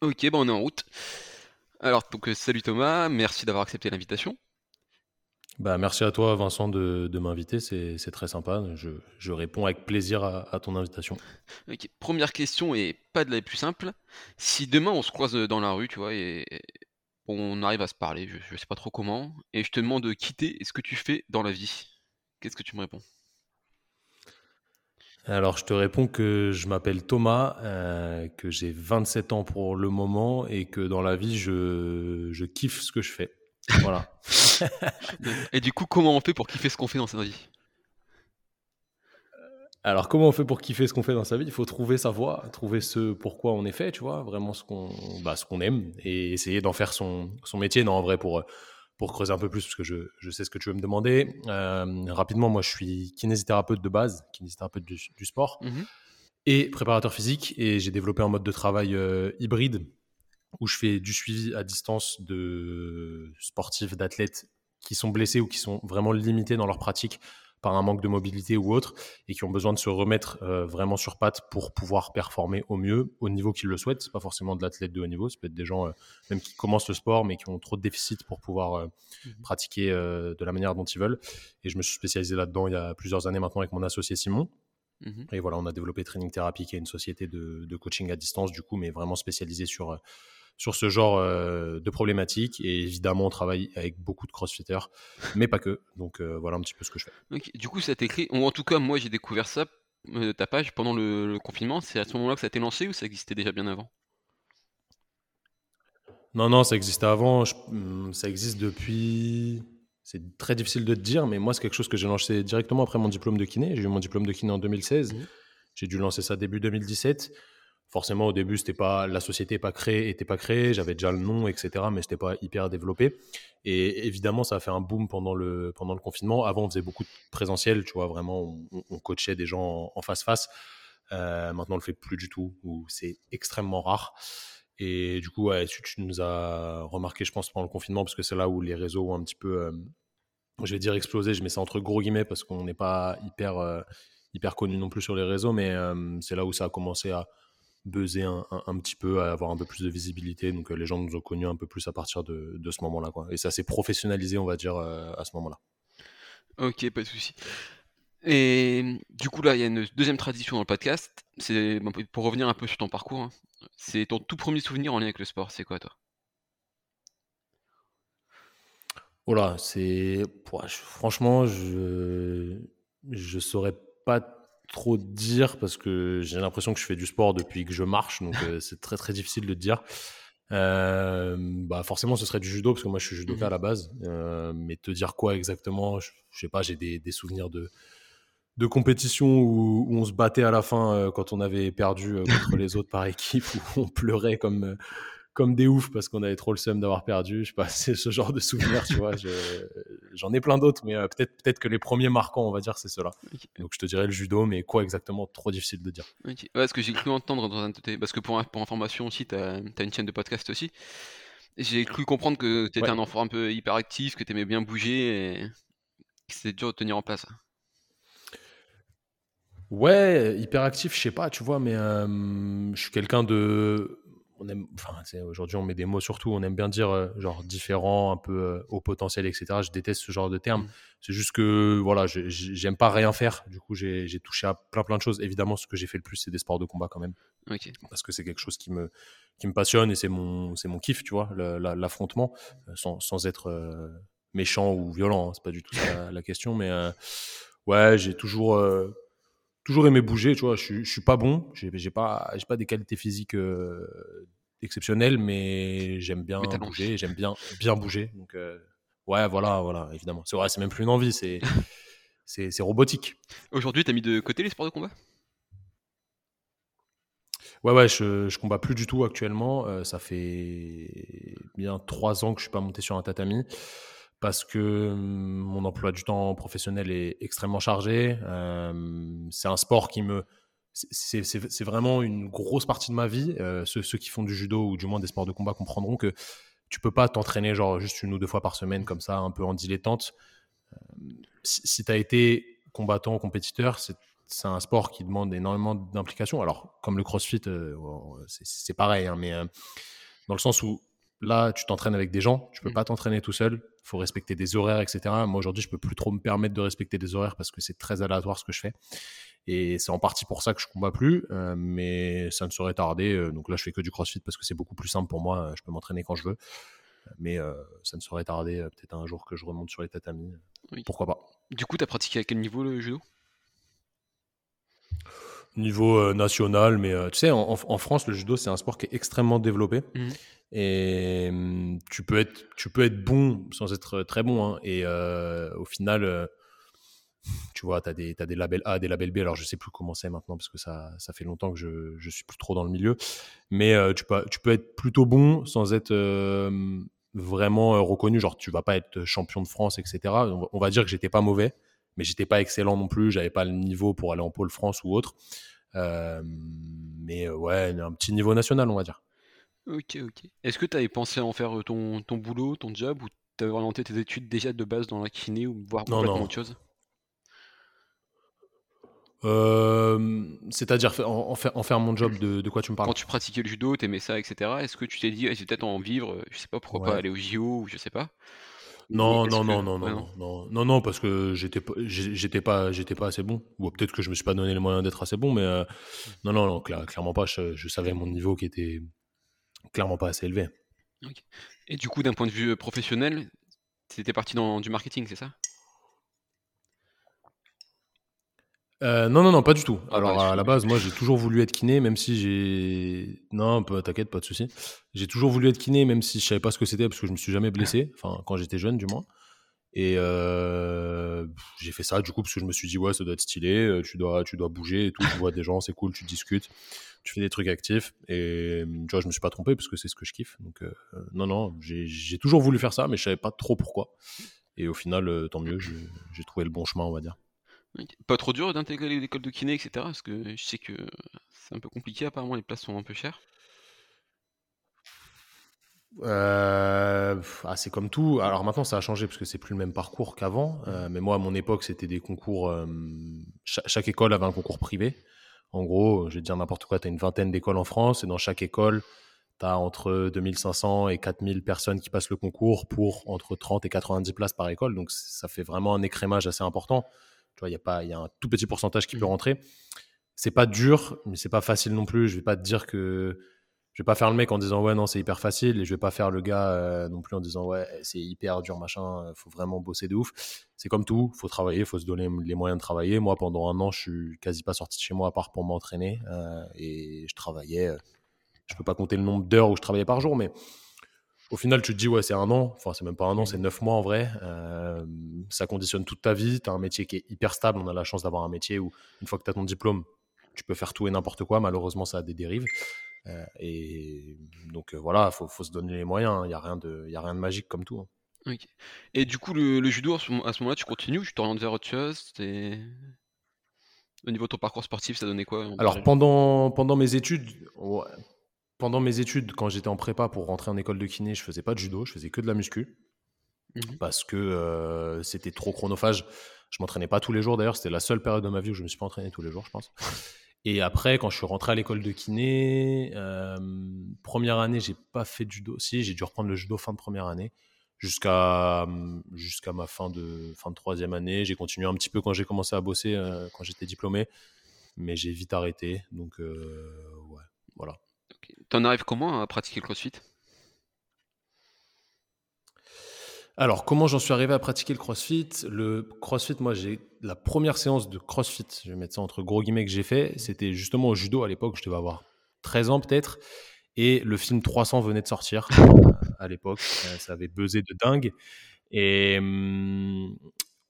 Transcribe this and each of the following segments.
Ok, bah on est en route. Alors, donc, euh, salut Thomas, merci d'avoir accepté l'invitation. Bah, merci à toi, Vincent, de, de m'inviter. C'est, très sympa. Je, je réponds avec plaisir à, à ton invitation. Ok, première question et pas de la plus simple. Si demain on se croise dans la rue, tu vois, et et on arrive à se parler, je, je sais pas trop comment, et je te demande de quitter ce que tu fais dans la vie, qu'est-ce que tu me réponds? Alors, je te réponds que je m'appelle Thomas, euh, que j'ai 27 ans pour le moment et que dans la vie, je, je kiffe ce que je fais. Voilà. Et du coup, comment on fait pour kiffer ce qu'on fait dans sa vie? Alors, comment on fait pour kiffer ce qu'on fait dans sa vie? Il faut trouver sa voie, trouver ce pourquoi on est fait, tu vois, vraiment ce qu'on bah, ce qu'on aime et essayer d'en faire son, son métier. Non, en vrai, pour, pour creuser un peu plus, parce que je, je sais ce que tu veux me demander. Euh, rapidement, moi, je suis kinésithérapeute de base, kinésithérapeute du, du sport Mhm. et préparateur physique et j'ai développé un mode de travail euh, hybride où je fais du suivi à distance de sportifs, d'athlètes qui sont blessés ou qui sont vraiment limités dans leur pratique par un manque de mobilité ou autre et qui ont besoin de se remettre euh, vraiment sur pattes pour pouvoir performer au mieux au niveau qu'ils le souhaitent. C'est pas forcément de l'athlète de haut niveau, ça peut être des gens euh, même qui commencent le sport mais qui ont trop de déficits pour pouvoir euh, Mhm. pratiquer de la manière dont ils veulent. Et je me suis spécialisé là-dedans il y a plusieurs années maintenant avec mon associé Simon. Mhm. Et voilà, on a développé Training Therapy, qui est une société de, de coaching à distance, du coup, mais vraiment spécialisée sur, sur ce genre euh, de problématiques. Et évidemment, on travaille avec beaucoup de crossfitters, mais pas que. Donc euh, voilà un petit peu ce que je fais. Du coup, ça t'écrit, ou en tout cas, moi j'ai découvert ça, euh, ta page, pendant le, le confinement, c'est à ce moment-là que ça a été lancé ou ça existait déjà bien avant? Non, non, ça existait avant. je- hum, ça existe depuis. C'est très difficile de te dire, mais moi, c'est quelque chose que j'ai lancé directement après mon diplôme de kiné. J'ai eu mon diplôme de kiné en 2016. Mhm. J'ai dû lancer ça début 2017. Forcément, au début, c'était pas la société n'est pas créée, était pas créée. J'avais déjà le nom, etc. Mais c'était pas hyper développé. Et évidemment, ça a fait un boom pendant le pendant le confinement. Avant, on faisait beaucoup de présentiel, tu vois. Vraiment, on, coachait des gens en face face. Euh, maintenant, on le fait plus du tout, ou c'est extrêmement rare. Et du coup, tu nous as remarqué, je pense, pendant le confinement, parce que c'est là où les réseaux ont un petit peu, euh, je vais dire explosé, je mets ça entre gros guillemets, parce qu'on n'est pas hyper, euh, hyper connu non plus sur les réseaux, mais euh, c'est là où ça a commencé à buzzer un, un- un petit peu, à avoir un peu plus de visibilité. Donc euh, les gens nous ont connus un peu plus à partir de, de ce moment-là. Quoi. Et ça s'est professionnalisé, on va dire, euh, à ce moment-là. Ok, pas de souci. Et du coup, là, il y a une deuxième tradition dans le podcast. C'est pour revenir un peu sur ton parcours. hein. C'est ton tout premier souvenir en lien avec le sport. C'est quoi, toi? Oh là, c'est. Franchement, je je saurais pas trop dire parce que j'ai l'impression que je fais du sport depuis que je marche, donc euh, c'est très très difficile de dire. Euh, bah forcément, ce serait du judo parce que moi je suis judoka à Mhm. la base, Euh, mais te dire quoi exactement, je, je sais pas, j'ai des, des souvenirs de de compétition où, où on se battait à la fin quand on avait perdu contre les autres par équipe, où on pleurait comme, comme des oufs parce qu'on avait trop le seum d'avoir perdu. Je sais pas, c'est ce genre de souvenirs, tu vois. je- J'en ai plein d'autres, mais euh, peut-être peut-être que les premiers marquants, on va dire, c'est ceux-là. Ok, Donc je te dirais le judo, mais quoi exactement, trop difficile de dire. ok. Ouais, parce que j'ai cru entendre dans un. Parce que pour, pour information aussi, t'as, t'as une chaîne de podcast aussi. J'ai cru comprendre que t'étais Ouais. un enfant un peu hyperactif, que t'aimais bien bouger et que c'était dur de tenir en place. Ouais, hyperactif, je sais pas, tu vois, mais euh, je suis quelqu'un de. On aime, enfin, aujourd'hui, on met des mots surtout, on aime bien dire euh, genre différent, un peu euh, au potentiel, etc. Je déteste ce genre de termes. Mm. C'est juste que, voilà, j'aime pas rien faire. Du coup, j'ai touché à plein, plein de choses. Évidemment, ce que j'ai fait le plus, c'est des sports de combat quand même, Ok. parce que c'est quelque chose qui me, qui me passionne et c'est mon, c'est mon kiff, tu vois, l'affrontement, euh, sans, sans être euh, méchant ou violent. hein, c'est pas du tout ça la, la question, mais euh, ouais, j'ai toujours. Toujours aimé bouger, tu vois. Je, suis- je suis pas bon, j'ai j'ai pas, j'ai pas des qualités physiques euh, exceptionnelles, mais j'aime bien Mais bouger, j'aime bien bien bouger. Donc euh, ouais, voilà, voilà, évidemment. C'est vrai, c'est même plus une envie, c'est c'est c'est robotique. Aujourd'hui, t'as mis de côté les sports de combat? Ouais, ouais, je, je combats plus du tout actuellement. Euh, ça fait bien trois ans que je suis pas monté sur un tatami parce que hum, mon emploi du temps professionnel est extrêmement chargé. C'est un sport qui me. C'est vraiment une grosse partie de ma vie. Euh, ceux, qui font du judo ou du moins des sports de combat comprendront que tu peux pas t'entraîner genre juste une ou deux fois par semaine comme ça, un peu en dilettante. Si, si tu as été combattant, compétiteur, c'est c'est un sport qui demande énormément d'implication. Alors, comme le crossfit, euh, c'est pareil, hein, mais euh, dans le sens où là, tu t'entraînes avec des gens, tu peux mm. pas t'entraîner tout seul, il faut respecter des horaires, etc. Moi, aujourd'hui, je peux plus trop me permettre de respecter des horaires parce que c'est très aléatoire ce que je fais. Et c'est en partie pour ça que je combats plus, euh, mais ça ne saurait tarder. donc là, je fais que du crossfit parce que c'est beaucoup plus simple pour moi, je peux m'entraîner quand je veux. Mais ça ne saurait tarder, peut-être un jour que je remonte sur les tatamis. Pourquoi pas Du coup, tu as pratiqué à quel niveau le judo? Niveau euh, national, mais euh, tu sais, en, France, le judo, c'est un sport qui est extrêmement développé. Mmh. Et tu, peux être, tu peux être bon sans être très bon. Hein. et au final, tu vois, tu as, as, des labels A, des labels B. Alors, je sais plus comment c'est maintenant parce que ça, ça fait longtemps que je, je suis plus trop dans le milieu. Mais tu, peux, tu peux être plutôt bon sans être vraiment reconnu. Genre, tu vas pas être champion de France, etc. On va dire que j'étais pas mauvais mais j'étais pas excellent non plus. J'avais pas le niveau pour aller en pôle France ou autre. Mais ouais, un petit niveau national, on va dire. Ok, ok. Est-ce que tu avais pensé en faire euh, ton, boulot, ton job, ou tu avais orienté tes études déjà de base dans la kiné, ou voir complètement non. autre chose? Euh, c'est-à-dire en, faire, en, faire, mon job, de, quoi tu me parles? Quand tu pratiquais le judo, t'aimais ça, etc. Est-ce que tu t'es dit, ah, j'ai peut-être en vivre, euh, je sais pas pourquoi pas aller au JO, ou je sais pas? Non non, non, non, non, non, non, non, parce que j'étais pas, j'étais pas, j'étais pas assez bon. Ou peut-être que je me suis pas donné les moyens d'être assez bon, mais hmm. non, non, non, clairement pas. Je, savais mon niveau qui était, clairement pas assez élevé. Et du coup, d'un point de vue professionnel, c'était parti dans du marketing, c'est ça? Euh, non, non, non, pas du tout. Ah, Alors, à la base, moi, j'ai toujours voulu être kiné, même si j'ai. Non, t'inquiète, pas de souci. J'ai toujours voulu être kiné, même si je savais pas ce que c'était, parce que je me suis jamais blessé. Enfin, quand j'étais jeune, du moins. Et euh, j'ai fait ça, du coup, parce que je me suis dit, ouais, ça doit être stylé, euh, tu dois, tu dois bouger et tout, tu vois des gens, c'est cool, tu discutes, tu fais des trucs actifs. Et tu vois, je me suis pas trompé, parce que c'est ce que je kiffe. Donc, non, non, j'ai toujours voulu faire ça, mais je savais pas trop pourquoi. Et au final, tant mieux, j'ai trouvé le bon chemin, on va dire. Pas trop dur d'intégrer l'école de kiné, etc. Parce que je sais que c'est un peu compliqué, apparemment les places sont un peu chères. Euh, ah, c'est comme tout. Alors maintenant, ça a changé parce que c'est plus le même parcours qu'avant. Euh, mais moi, à mon époque, c'était des concours. Euh, chaque, école avait un concours privé. En gros, je vais dire n'importe quoi, tu as une vingtaine d'écoles en France et dans chaque école, tu as entre 2500 et 4000 personnes qui passent le concours pour entre 30 et 90 places par école. Donc ça fait vraiment un écrémage assez important il y a pas, il y a un tout petit pourcentage qui peut mmh. rentrer. C'est pas dur, mais c'est pas facile non plus. Je vais pas te dire que je vais pas faire le mec en disant ouais non c'est hyper facile et je vais pas faire le gars euh, non plus en disant ouais c'est hyper dur machin. Euh, faut vraiment bosser de ouf. C'est comme tout, faut travailler, faut se donner les moyens de travailler. Moi pendant un an je suis quasi pas sorti de chez moi à part pour m'entraîner euh, et je travaillais. je peux pas compter le nombre d'heures où je travaillais par jour, mais au final, tu te dis, ouais, c'est un an. Enfin, c'est même pas un an, c'est neuf mois en vrai. Ça conditionne toute ta vie. Tu as un métier qui est hyper stable. On a la chance d'avoir un métier où, une fois que tu as ton diplôme, tu peux faire tout et n'importe quoi. Malheureusement, ça a des dérives. Euh, et donc, euh, voilà, il faut, se donner les moyens. Il n'y a, rien de, a rien de magique comme tout. Hein. Et du coup, le, judo, à ce moment-là, tu continues ou tu t'orientes vers autre chose? Au niveau de ton parcours sportif, ça donnait quoi Alors, pendant, pendant mes études, pendant mes études, quand j'étais en prépa pour rentrer en école de kiné, je faisais pas de judo, je faisais que de la muscu. Mmh parce que euh, c'était trop chronophage. Je m'entraînais pas tous les jours d'ailleurs, c'était la seule période de ma vie où je me suis pas entraîné tous les jours, je pense. Et après, quand je suis rentré à l'école de kiné, euh, première année, j'ai pas fait de judo. Si, j'ai dû reprendre le judo fin de première année jusqu'à jusqu'à ma fin de fin de troisième année. J'ai continué un petit peu quand j'ai commencé à bosser, euh, quand j'étais diplômé, mais j'ai vite arrêté. Donc ouais, voilà. T'en arrives comment à pratiquer le crossfit? Alors, comment j'en suis arrivé à pratiquer le crossfit? Le crossfit, moi, j'ai la première séance de crossfit, je vais mettre ça entre gros guillemets, que j'ai fait, c'était justement au judo à l'époque, je devais avoir 13 ans peut-être, et le film 300 venait de sortir euh, à l'époque, euh, ça avait buzzé de dingue. Et hum,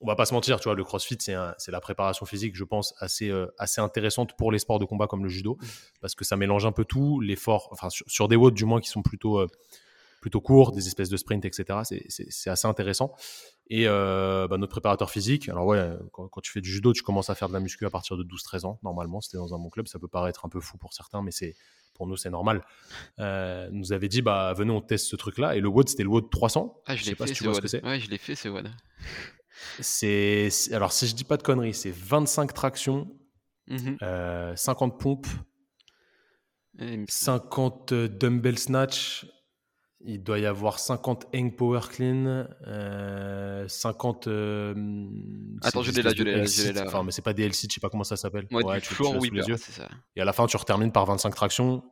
on va pas se mentir, tu vois, le crossfit, c'est la préparation physique, je pense, assez, euh, assez intéressante pour les sports de combat comme le judo, parce que ça mélange un peu tout, l'effort, enfin, sur, des watts du moins qui sont plutôt, plutôt courts, des espèces de sprints, etc. C'est assez intéressant. Et euh, bah, notre préparateur physique, alors ouais, quand, tu fais du judo, tu commences à faire de la muscu à partir de 12-13 ans, normalement, c'était dans un bon club, ça peut paraître un peu fou pour certains, mais c'est pour nous, c'est normal. nous avait dit, bah, venez, on teste ce truc-là. Et le WOD, c'était le WOD 300. Ah, je, l'ai fait, si tu vois ce que c'est. Ouais, je l'ai fait, c'est WOD. C'est alors si je dis pas de conneries, c'est 25 tractions, euh, 50 pompes, Eh, il me- 50 dumbbell snatch. Il doit y avoir 50 hang power clean, euh, 50. euh, Attends, c'est je l'ai là, je l'ai de là, L-sit, je l'ai là. Enfin, mais c'est pas des L-sit, je sais pas comment ça s'appelle. Ouais, Ouais, du tu- tu floor yeux. c'est ça. Et à la fin, tu termines par 25 tractions.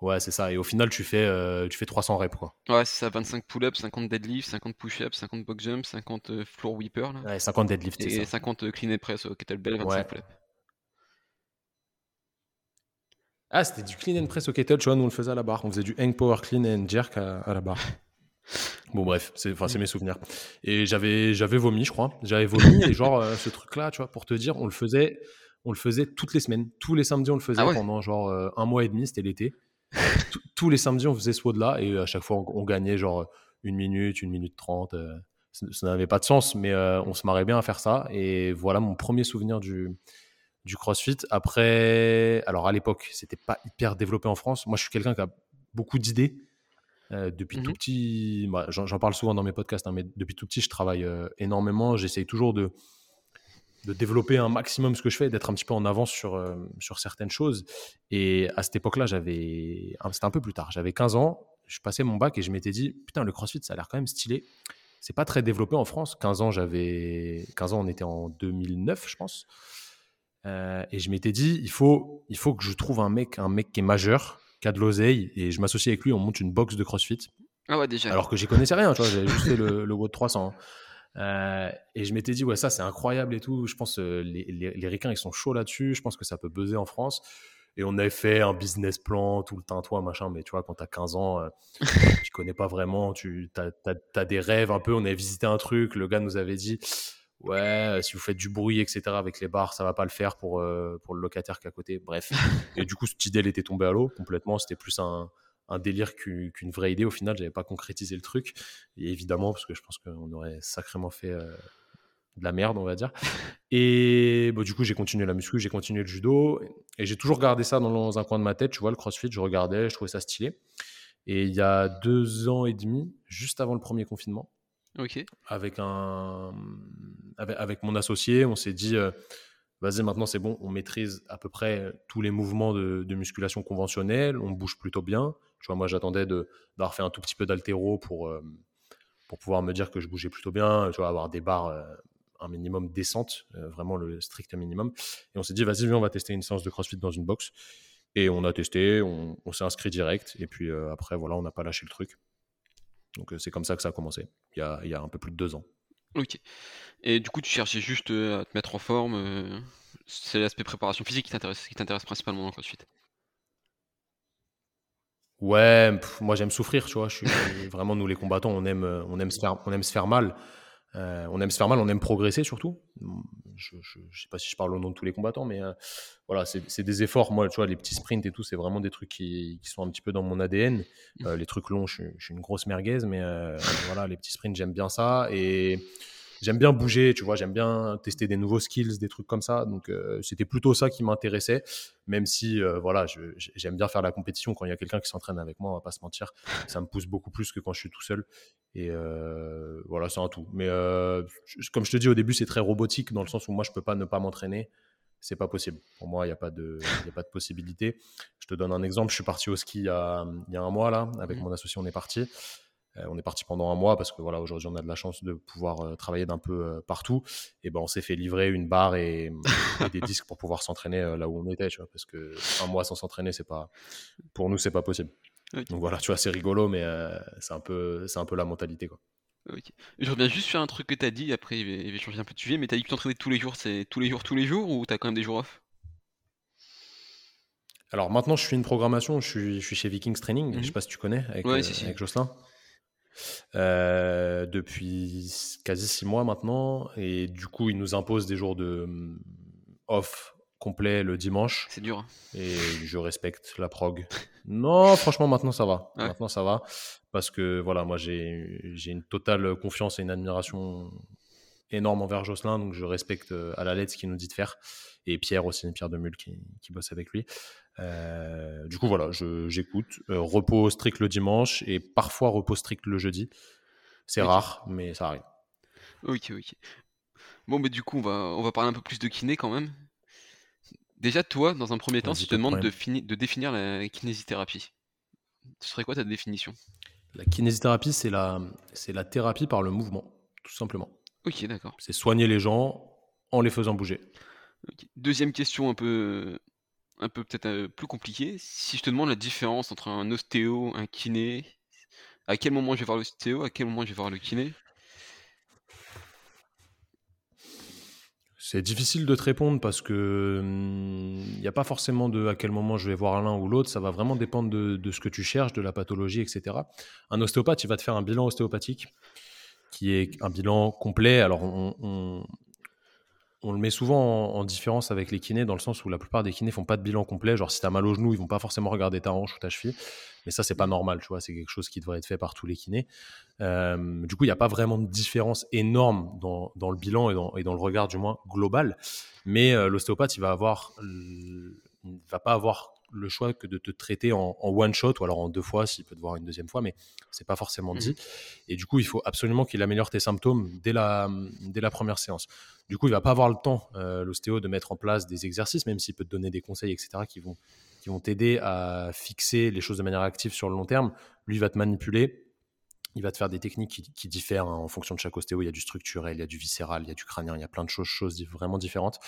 Ouais, c'est ça. Et au final, tu fais, euh, tu fais 300 reps, quoi. Ouais, c'est ça, 25 pull-ups, 50 deadlift, 50 push-ups, 50 box jumps, 50 euh, floor whipper, là. Ouais, 50 deadlift, c'est Et ça. 50 euh, clean and press au kettlebell, 25 Ouais. pull-ups. Ah, c'était du clean and press au kettle, tu vois, nous on le faisait à la barre. On faisait du hang power clean and jerk à, à la barre. Bon, bref, c'est c'est mes souvenirs. Et j'avais vomi, je crois. J'avais vomi, et genre, euh, ce truc-là, tu vois, pour te dire, on le faisait. On le faisait toutes les semaines. Tous les samedis, on le faisait Ah ouais pendant genre euh, un mois et demi, c'était l'été. Tous- les samedis, on faisait ce WOD-là et euh, à chaque fois, on, on gagnait genre une minute, une minute trente. euh, ça n'avait pas de sens, mais on se marrait bien à faire ça. Et voilà mon premier souvenir du, du CrossFit. Après, alors à l'époque, c'était pas hyper développé en France. Moi, je suis quelqu'un qui a beaucoup d'idées. Euh, depuis Mhm. tout petit, bah, j'en parle souvent dans mes podcasts, hein, mais depuis tout petit, je travaille euh, énormément. J'essaye toujours de, de développer un maximum ce que je fais, d'être un petit peu en avance sur, euh, sur certaines choses. Et à cette époque-là, j'avais, c'était un peu plus tard, j'avais 15 ans, je passais mon bac et je m'étais dit, putain, le CrossFit, ça a l'air quand même stylé. C'est pas très développé en France. 15 ans, j'avais, 15 ans, on était en 2009, je pense. Euh, et je m'étais dit, il faut, il faut que je trouve un mec, un mec qui est majeur, qui a de l'oseille, et je m'associe avec lui, on monte une box de CrossFit. Ah ouais, déjà. Alors que j'y connaissais rien, tu vois, j'avais juste fait le, le WOD 300. hein. Euh, et je m'étais dit, ouais, ça c'est incroyable et tout. Je pense euh, les, les, les ricains ils sont chauds là-dessus. Je pense que ça peut buzzer en France. Et on avait fait un business plan, tout le tintouin, machin. Mais tu vois, quand t'as 15 ans, euh, tu connais pas vraiment, tu as, des rêves un peu. On avait visité un truc, le gars nous avait dit, ouais, si vous faites du bruit, etc., avec les bars, ça va pas le faire pour, euh, pour le locataire qui est à côté. Bref. Et du coup, cette idée, elle était tombée à l'eau complètement. C'était plus un, un délire qu'u- qu'une vraie idée. Au final, j'avais pas concrétisé le truc. Et évidemment, parce que je pense qu'on aurait sacrément fait euh, de la merde, on va dire. Et bon, du coup, j'ai continué la muscu, j'ai continué le judo. Et j'ai toujours gardé ça dans un coin de ma tête. Tu vois, le crossfit, je regardais, je trouvais ça stylé. Et il y a deux ans et demi, juste avant le premier confinement, avec, un, avec, mon associé, on s'est dit, euh, vas-y, maintenant c'est bon, on maîtrise à peu près tous les mouvements de, musculation conventionnelle, on bouge plutôt bien. Moi j'attendais d'avoir fait un tout petit peu d'altéro pour, euh, pour pouvoir me dire que je bougeais plutôt bien, tu vois, avoir des barres euh, un minimum décentes, euh, vraiment le strict minimum. Et on s'est dit, vas-y, viens, on va tester une séance de CrossFit dans une box. Et on a testé, on, s'est inscrit direct. Et puis euh, après, voilà, on n'a pas lâché le truc. Donc euh, c'est comme ça que ça a commencé, il y a un peu plus de deux ans. Ok. Et du coup, tu cherchais juste euh, à te mettre en forme. euh, c'est l'aspect préparation physique qui t'intéresse, qui t'intéresse principalement dans CrossFit. Ouais, moi j'aime souffrir, tu vois. Je suis vraiment nous les combattants, on aime, euh, on aime se faire, on aime se faire mal. Euh, on aime se faire mal, on aime progresser surtout. Je, je sais pas si je parle au nom de tous les combattants, mais euh, voilà, c'est des efforts. Moi, les petits sprints et tout, c'est vraiment des trucs qui, sont un petit peu dans mon ADN. Euh, les trucs longs, je, suis- une grosse merguez, mais voilà, les petits sprints, j'aime bien ça. J'aime bien bouger, tu vois, j'aime bien tester des nouveaux skills, des trucs comme ça. Donc, euh, c'était plutôt ça qui m'intéressait, même si, euh, voilà, j'aime bien faire la compétition quand il y a quelqu'un qui s'entraîne avec moi, on va pas se mentir. Ça me pousse beaucoup plus que quand je suis tout seul. Et euh, voilà, c'est un tout. Mais comme je te dis au début, c'est très robotique dans le sens où moi, je peux pas ne pas m'entraîner. C'est pas possible. Pour moi, il n'y a, pas de- y a pas de possibilité. Je te donne un exemple. Je suis parti au ski il y a, il y a un mois, là, avec Mhm. mon associé, on est parti. Euh, on est parti pendant un mois parce que voilà, aujourd'hui, on a de la chance de pouvoir euh, travailler d'un peu euh, partout. Et ben, on s'est fait livrer une barre et, et des disques pour pouvoir s'entraîner là où on était, tu vois, parce que un mois sans s'entraîner, c'est pas, pour nous, c'est pas possible. Donc voilà, tu vois, c'est rigolo, mais euh, c'est un peu, c'est un peu la mentalité, quoi. Je reviens juste sur un truc que t'as dit, après il va, il va changer un peu de sujet, mais t'as dit que tu t'entraînais tous les jours, c'est tous les jours, tous les jours, ou t'as quand même des jours off? Alors maintenant, je fais une programmation. Je suis, je suis chez Vikings Training. Je sais pas si tu connais avec, Ouais, euh, si, si. avec Jocelyn. Euh, depuis quasi six mois maintenant. Et du coup, il nous impose des jours de hum, off complet le dimanche. C'est dur. hein. Et je respecte la prog. Non, franchement, maintenant ça va. Ouais. Maintenant ça va. Parce que voilà, moi j'ai j'ai une totale confiance et une admiration énorme envers Jocelyn. Donc je respecte euh, à la lettre ce qu'il nous dit de faire. Et Pierre aussi, Pierre Demule qui, qui bosse avec lui. Euh, du coup, voilà, j'écoute. Euh, repos strict le dimanche et parfois repos strict le jeudi. C'est rare, mais ça arrive. Ok, ok. Bon, mais du coup, on va, on va parler un peu plus de kiné quand même. Déjà, toi, dans un premier temps, si je te demande de, problème. fini- de définir la kinésithérapie, ce serait quoi ta définition? La kinésithérapie, c'est la, c'est la thérapie par le mouvement, tout simplement. Ok, d'accord. C'est soigner les gens en les faisant bouger. Deuxième question un peu, un peu peut-être euh, plus compliquée. Si je te demande la différence entre un ostéo, un kiné, à quel moment je vais voir l'ostéo, à quel moment je vais voir le kiné? C'est difficile de te répondre parce que il n'y a pas forcément de à quel moment je vais voir l'un ou l'autre. Ça va vraiment dépendre de, de ce que tu cherches, de la pathologie, etc. Un ostéopathe, il va te faire un bilan ostéopathique qui est un bilan complet. Alors, on- on le met souvent en, en différence avec les kinés dans le sens où la plupart des kinés font pas de bilan complet. Genre, si tu as mal au genou, ils vont pas forcément regarder ta hanche ou ta cheville. Mais ça, c'est pas normal, tu vois. C'est quelque chose qui devrait être fait par tous les kinés. Euh, du coup, il n'y a pas vraiment de différence énorme dans, le bilan et dans, et dans le regard, du moins, global. Mais euh, l'ostéopathe, il va avoir, il va pas avoir le choix que de te traiter en, en one shot ou alors en deux fois s'il peut te voir une deuxième fois, mais c'est pas forcément Mhm. dit. Et du coup, il faut absolument qu'il améliore tes symptômes dès la, dès la première séance. Du coup, il va pas avoir le temps, euh, l'ostéo, de mettre en place des exercices, même s'il peut te donner des conseils, etc., qui vont, qui vont t'aider à fixer les choses de manière active sur le long terme. Lui, il va te manipuler. Il va te faire des techniques qui, qui diffèrent hein, en fonction de chaque ostéo. Il y a du structurel, il y a du viscéral, il y a du crânien, il y a plein de choses, choses vraiment différentes,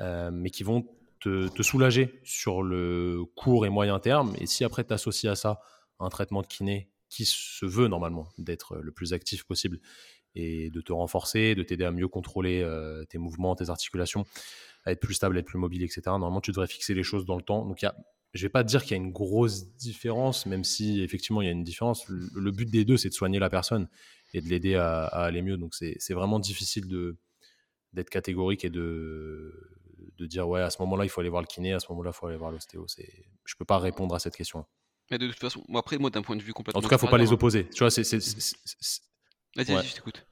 euh, mais qui vont te, soulager sur le court et moyen terme. Et si après tu associes à ça un traitement de kiné qui se veut normalement d'être le plus actif possible et de te renforcer, de t'aider à mieux contrôler euh, tes mouvements, tes articulations, à être plus stable, être plus mobile, etc. Normalement, tu devrais fixer les choses dans le temps. Donc, y a, je vais pas dire qu'il y a une grosse différence, même si effectivement il y a une différence. Le, but des deux, c'est de soigner la personne et de l'aider à, à, aller mieux. Donc, c'est vraiment difficile d'être catégorique et de, de dire ouais à ce moment-là il faut aller voir le kiné, à ce moment-là il faut aller voir l'ostéo. C'est, je peux pas répondre à cette question. Mais de toute façon, après moi d'un point de vue complètement. En tout cas, faut pas les hein. opposer. Tu vois, c'est. Vas-y, ouais. je t'écoute.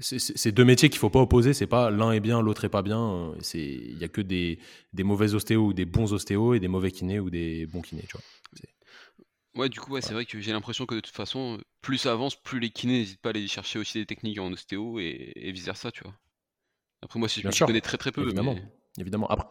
C'est deux métiers qu'il faut pas opposer. C'est pas l'un est bien, l'autre est pas bien. C'est il y a que des, des mauvais ostéos ou des bons ostéos et des mauvais kinés ou des bons kinés. Tu vois. Ouais, du coup, ouais, c'est vrai que j'ai l'impression que de toute façon, plus ça avance, plus les kinés n'hésitent pas à aller chercher aussi des techniques en ostéo et, et vice versa, tu vois. Après, moi, si je, je connais très très peu. Évidemment. Mais... Évidemment. Après,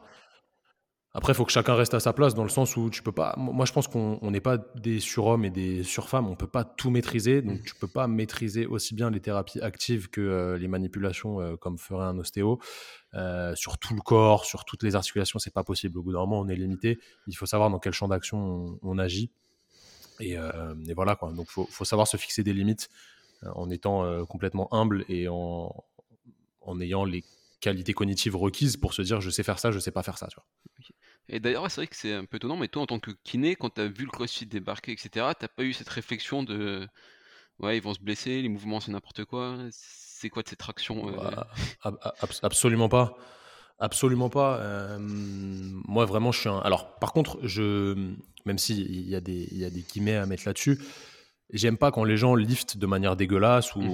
après, il faut que chacun reste à sa place dans le sens où tu peux pas. Moi, je pense qu'on n'est pas des surhommes et des surfemmes. On peut pas tout maîtriser. Donc, tu peux pas maîtriser aussi bien les thérapies actives que euh, les manipulations euh, comme ferait un ostéo euh, sur tout le corps, sur toutes les articulations. C'est pas possible. Au bout d'un moment, on est limité. Il faut savoir dans quel champ d'action on, on, agit. Et, et, voilà quoi. Donc, faut, faut savoir se fixer des limites en étant complètement humble et en, en ayant les qualités cognitives requises pour se dire je sais faire ça, je sais pas faire ça. Tu vois. Et d'ailleurs, c'est vrai que c'est un peu étonnant, mais toi, en tant que kiné, quand tu as vu le crossfit débarquer, etc., t'as pas eu cette réflexion de ouais, ils vont se blesser, les mouvements, c'est n'importe quoi. C'est quoi de cette traction euh... bah, ab Absolument pas. Absolument pas. Euh, moi, vraiment, je suis un. Alors, par contre, je, même s'il y, a des, il y a des guillemets à mettre là-dessus, j'aime pas quand les gens liftent de manière dégueulasse ou, mmh.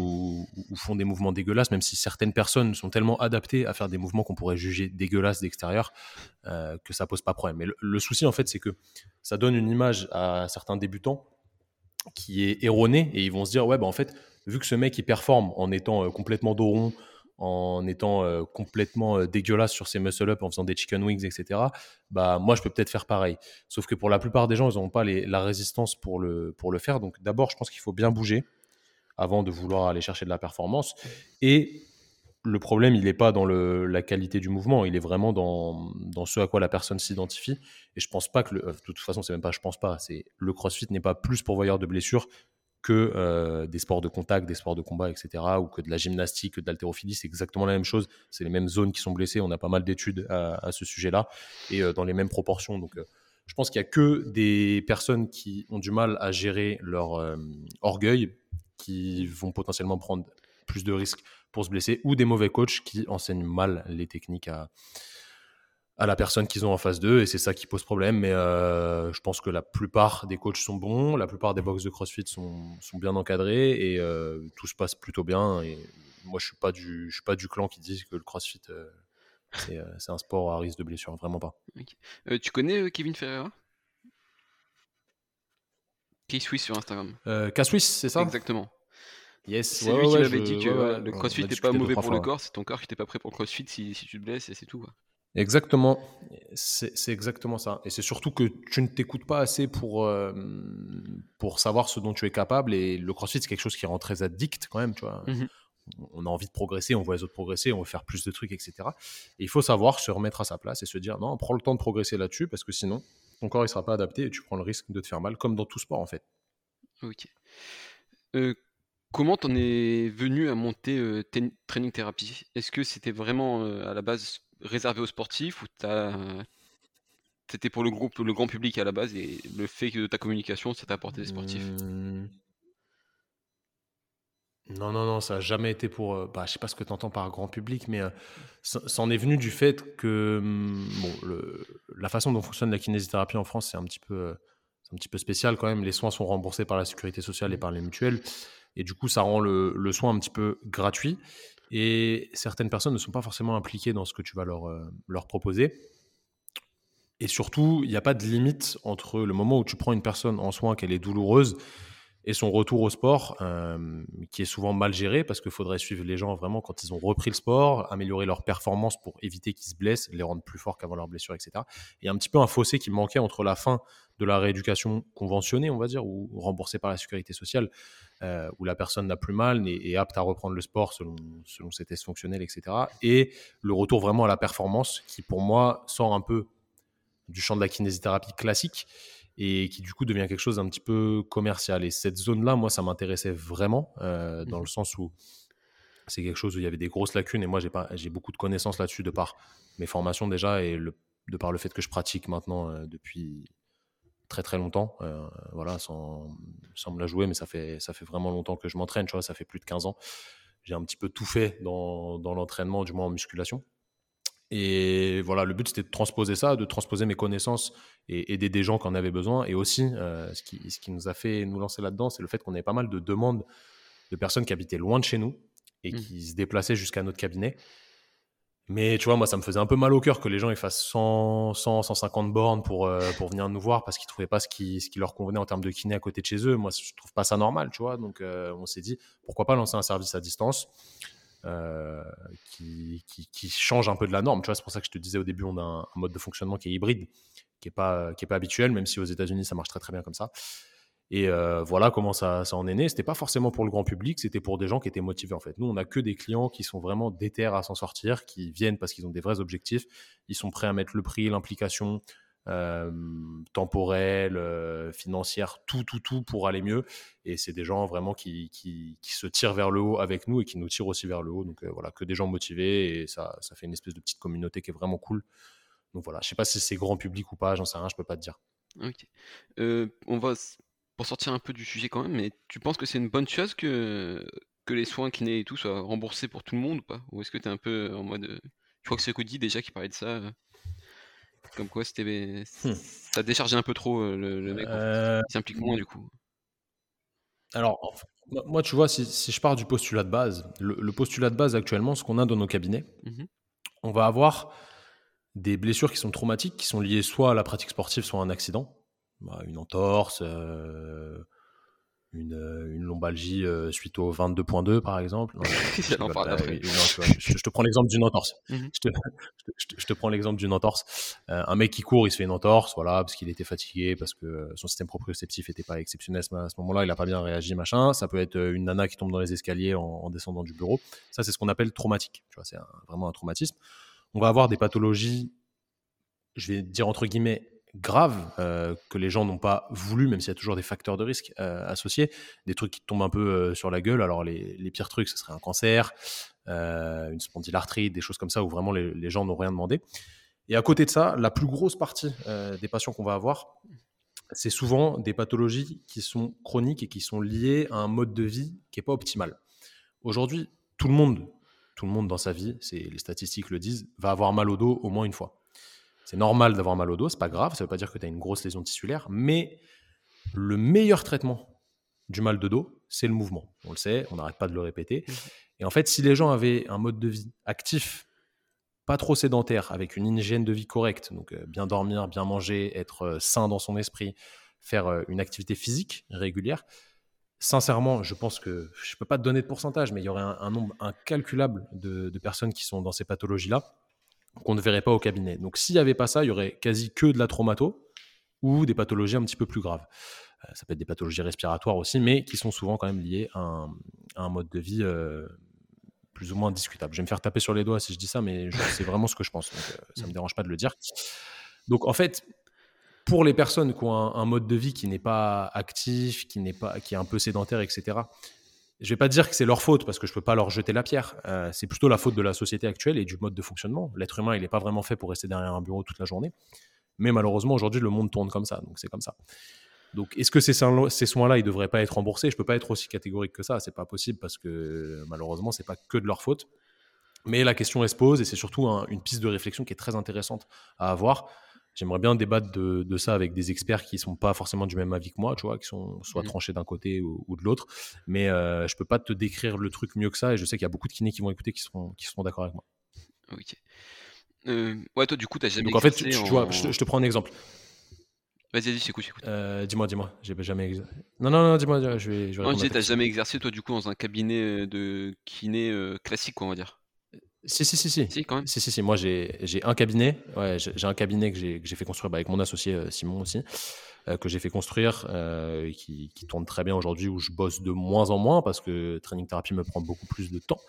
ou, font des mouvements dégueulasses, même si certaines personnes sont tellement adaptées à faire des mouvements qu'on pourrait juger dégueulasses d'extérieur euh, que ça pose pas problème. Mais le, le souci, en fait, c'est que ça donne une image à certains débutants qui est erronée et ils vont se dire ouais, bah, en fait, vu que ce mec il performe en étant euh, complètement dos rond, en étant euh, complètement euh, dégueulasse sur ses muscle-up, en faisant des chicken wings, etc., bah, moi, je peux peut-être faire pareil. Sauf que pour la plupart des gens, ils n'ont pas la résistance pour le, pour le faire. Donc d'abord, je pense qu'il faut bien bouger avant de vouloir aller chercher de la performance. Et le problème, il n'est pas dans la qualité du mouvement, il est vraiment dans, dans ce à quoi la personne s'identifie. Et je pense pas que, le, de toute façon, c'est même pas je pense pas, c'est le crossfit n'est pas plus pourvoyeur de blessures que euh, des sports de contact, des sports de combat, etc., ou que de la gymnastique, que de l'haltérophilie, c'est exactement la même chose. C'est les mêmes zones qui sont blessées. On a pas mal d'études à, ce sujet-là et euh, dans les mêmes proportions. Donc, euh, je pense qu'il y a que des personnes qui ont du mal à gérer leur orgueil qui vont potentiellement prendre plus de risques pour se blesser, ou des mauvais coachs qui enseignent mal les techniques à, à la personne qu'ils ont en face d'eux, et c'est ça qui pose problème. Mais euh, je pense que la plupart des coachs sont bons, la plupart des box de CrossFit sont, sont bien encadrés, et euh, tout se passe plutôt bien. Et moi, je suis pas du, je suis pas du clan qui dit que le CrossFit euh, c'est un sport à risque de blessure, vraiment pas. Okay. tu connais Kevin Ferreira? K-Swiss sur Instagram. K-Swiss, c'est ça? Exactement. Yes, c'est ouais, lui qui ouais, m'avait je... dit que ouais, le crossfit n'est pas mauvais pour le corps, c'est ton corps qui n'était pas prêt pour le crossfit si, si tu te blesses et c'est tout. Exactement. C'est exactement ça. Et c'est surtout que tu ne t'écoutes pas assez pour, euh, pour savoir ce dont tu es capable. Et le crossfit, c'est quelque chose qui rend très addict quand même, tu vois. Mmh On a envie de progresser, on voit les autres progresser, on veut faire plus de trucs, etc. Et il faut savoir se remettre à sa place et se dire non, prends le temps de progresser là-dessus parce que sinon, ton corps ne sera pas adapté et tu prends le risque de te faire mal, comme dans tout sport en fait. Ok. Euh, comment t'en es venu à monter euh, Training Therapy? Est-ce que c'était vraiment euh, à la base réservé aux sportifs ou c'était pour le groupe, le grand public à la base et le fait que ta communication, ça t'a apporté des sportifs mmh. Non, non, non, ça n'a jamais été pour. Euh, bah, je sais pas ce que tu entends par grand public, mais en est venu du fait que mmh, bon, le, la façon dont fonctionne la kinésithérapie en France, c'est un petit peu, un petit peu spécial quand même. Les soins sont remboursés par la sécurité sociale et par les mutuelles, et du coup, ça rend le, le soin un petit peu gratuit. Et certaines personnes ne sont pas forcément impliquées dans ce que tu vas leur, euh, proposer. Et surtout, il n'y a pas de limite entre le moment où tu prends une personne en soin, qu'elle est douloureuse, et son retour au sport, euh, qui est souvent mal géré, parce qu'il faudrait suivre les gens vraiment quand ils ont repris le sport, améliorer leur performance pour éviter qu'ils se blessent, les rendre plus forts qu'avant leur blessure, etc. Il y a un petit peu un fossé qui manquait entre la fin de la rééducation conventionnée, on va dire, ou remboursée par la sécurité sociale, euh, où la personne n'a plus mal et est apte à reprendre le sport selon, selon ses tests fonctionnels, etc. Et le retour vraiment à la performance, qui pour moi sort un peu du champ de la kinésithérapie classique et qui du coup devient quelque chose d'un petit peu commercial. Et cette zone-là, moi, ça m'intéressait vraiment, euh, dans le mmh sens où c'est quelque chose où il y avait des grosses lacunes, et moi, j'ai, pas, j'ai beaucoup de connaissances là-dessus de par mes formations déjà, et le, de par le fait que je pratique maintenant euh, depuis très très longtemps, euh, voilà, sans, sans, me la jouer, mais ça fait, ça fait vraiment longtemps que je m'entraîne, tu vois, ça fait plus de 15 ans. J'ai un petit peu tout fait dans, dans l'entraînement, du moins en musculation. Et voilà, le but c'était de transposer ça, de transposer mes connaissances et aider des gens qui en avaient besoin. Et aussi, euh, ce, qui, ce qui nous a fait nous lancer là-dedans, c'est le fait qu'on avait pas mal de demandes de personnes qui habitaient loin de chez nous et mmh. qui se déplaçaient jusqu'à notre cabinet. Mais tu vois, moi, ça me faisait un peu mal au cœur que les gens fassent 100, 100 150 bornes pour, euh, pour venir nous voir parce qu'ils trouvaient pas ce qui, ce leur convenait en termes de kiné à côté de chez eux. Moi, je trouve pas ça normal, tu. Donc, euh, on s'est dit, pourquoi pas lancer un service à distance euh, qui, change un peu de la norme. Tu vois, c'est pour ça que je te disais au début, on a un, mode de fonctionnement qui est hybride, qui n'est pas, pas habituel, même si aux États-Unis, ça marche très très bien comme ça. Et euh, voilà comment ça, ça en est né. C'était pas forcément pour le grand public, c'était pour des gens qui étaient motivés en fait. Nous, on a que des clients qui sont vraiment déter à s'en sortir, qui viennent parce qu'ils ont des vrais objectifs. Ils sont prêts à mettre le prix, l'implication, euh, temporelle, euh, financière, tout, tout, tout pour aller mieux. Et c'est des gens vraiment qui, se tirent vers le haut avec nous et qui nous tirent aussi vers le haut. Donc voilà, que des gens motivés et ça, ça fait une espèce de petite communauté qui est vraiment cool. Donc voilà, je sais pas si c'est grand public ou pas, j'en sais rien, je peux pas te dire. Ok. on va pour sortir un peu du sujet quand même, mais tu penses que c'est une bonne chose que, que les soins kinés et tout soient remboursés pour tout le monde ou pas? Ou est-ce que tu es un peu en mode. Je crois que c'est Cody déjà qui parlait de ça. Comme quoi, c'était, hmm. ça déchargeait un peu trop euh, le, mec. Euh, il s'implique moins du coup. Alors, moi, tu vois, si, je pars du postulat de base, le, postulat de base actuellement, ce qu'on a dans nos cabinets, mmh on va avoir des blessures qui sont traumatiques, qui sont liées soit à la pratique sportive, soit à un accident, bah, une entorse, euh, une, euh, une lombalgie euh, suite au 22.2 par exemple. je, te prends l'exemple d'une entorse. Mhm. je, te, prends l'exemple d'une entorse. Euh, un mec qui court, il se fait une entorse, voilà, parce qu'il était fatigué, parce que son système proprioceptif n'était pas exceptionnel à ce moment-là, il n'a pas bien réagi, machin. Ça peut être une nana qui tombe dans les escaliers en, descendant du bureau. Ça, c'est ce qu'on appelle traumatique. Tu vois, c'est vraiment un traumatisme. On va avoir des pathologies, je vais dire entre guillemets, graves euh, que les gens n'ont pas voulu, même s'il y a toujours des facteurs de risque euh, associés, des trucs qui tombent un peu euh, sur la gueule. Alors les, pires trucs, ce serait un cancer, une spondylarthrite, des choses comme ça où vraiment les, gens n'ont rien demandé. Et à côté de ça, la plus grosse partie des patients qu'on va avoir, c'est souvent des pathologies qui sont chroniques et qui sont liées à un mode de vie qui n'est pas optimal. Aujourd'hui, tout le monde, tout le monde dans sa vie, les statistiques le disent, va avoir mal au dos au moins une fois. C'est normal d'avoir mal au dos, c'est pas grave, ça veut pas dire que tu as une grosse lésion tissulaire, mais le meilleur traitement du mal de dos, c'est le mouvement. On le sait, on n'arrête pas de le répéter. Mmh. Et en fait, si les gens avaient un mode de vie actif, pas trop sédentaire, avec une hygiène de vie correcte, donc euh, bien dormir, bien manger, être euh, sain dans son esprit, faire euh, une activité physique régulière, sincèrement, je pense que je ne peux pas te donner de pourcentage, mais il y aurait un, nombre incalculable de, personnes qui sont dans ces pathologies-là qu'on ne verrait pas au cabinet. Donc s'il n'y avait pas ça, il y aurait quasi que de la traumato ou des pathologies un petit peu plus graves. Euh, ça peut être des pathologies respiratoires aussi, mais qui sont souvent quand même liées à un, mode de vie euh, plus ou moins discutable. Je vais me faire taper sur les doigts si je dis ça, mais c'est vraiment ce que je pense. Euh, ça ne me dérange pas de le dire. Donc en fait, pour les personnes qui ont un, mode de vie qui n'est pas actif, qui, n'est pas, qui est un peu sédentaire, etc., je vais pas dire que c'est leur faute parce que je peux pas leur jeter la pierre. c'est plutôt la faute de la société actuelle et du mode de fonctionnement. L'être humain, il n'est pas vraiment fait pour rester derrière un bureau toute la journée. Mais malheureusement, aujourd'hui, le monde tourne comme ça. Donc c'est comme ça. Donc, est-ce que ces, soins-là, ils devraient pas être remboursés? Je peux pas être aussi catégorique que ça. C'est pas possible parce que malheureusement, c'est pas que de leur faute. Mais la question elle se pose et c'est surtout une piste de réflexion qui est très intéressante à avoir. J'aimerais bien débattre de, ça avec des experts qui sont pas forcément du même avis que moi, tu vois, qui sont soit mmh. tranchés d'un côté ou, de l'autre. Mais euh, je peux pas te décrire le truc mieux que ça et je sais qu'il y a beaucoup de kinés qui vont écouter qui seront, qui seront d'accord avec moi. Ok. Euh, ouais, toi, du coup, tu jamais. Donc, en fait, tu, vois, je te, prends un exemple. Vas-y, vas-y, j'écoute, j'écoute. Euh, dis-moi, dis-moi. J'ai jamais exercé. Non, non, non, dis-moi. Je vais. Je vais non, t'as jamais exercé, toi, du coup, dans un cabinet euh, de kiné classique, quoi, on va dire. Si, si, si, si. Si, quand même. Si, si, si. Moi, j'ai un cabinet. Ouais, j'ai un cabinet que j'ai fait construire bah, avec mon associé Simon aussi. Euh, que j'ai fait construire, euh, qui, qui, tourne très bien aujourd'hui, où je bosse de moins en moins parce que training thérapie me prend beaucoup plus de temps.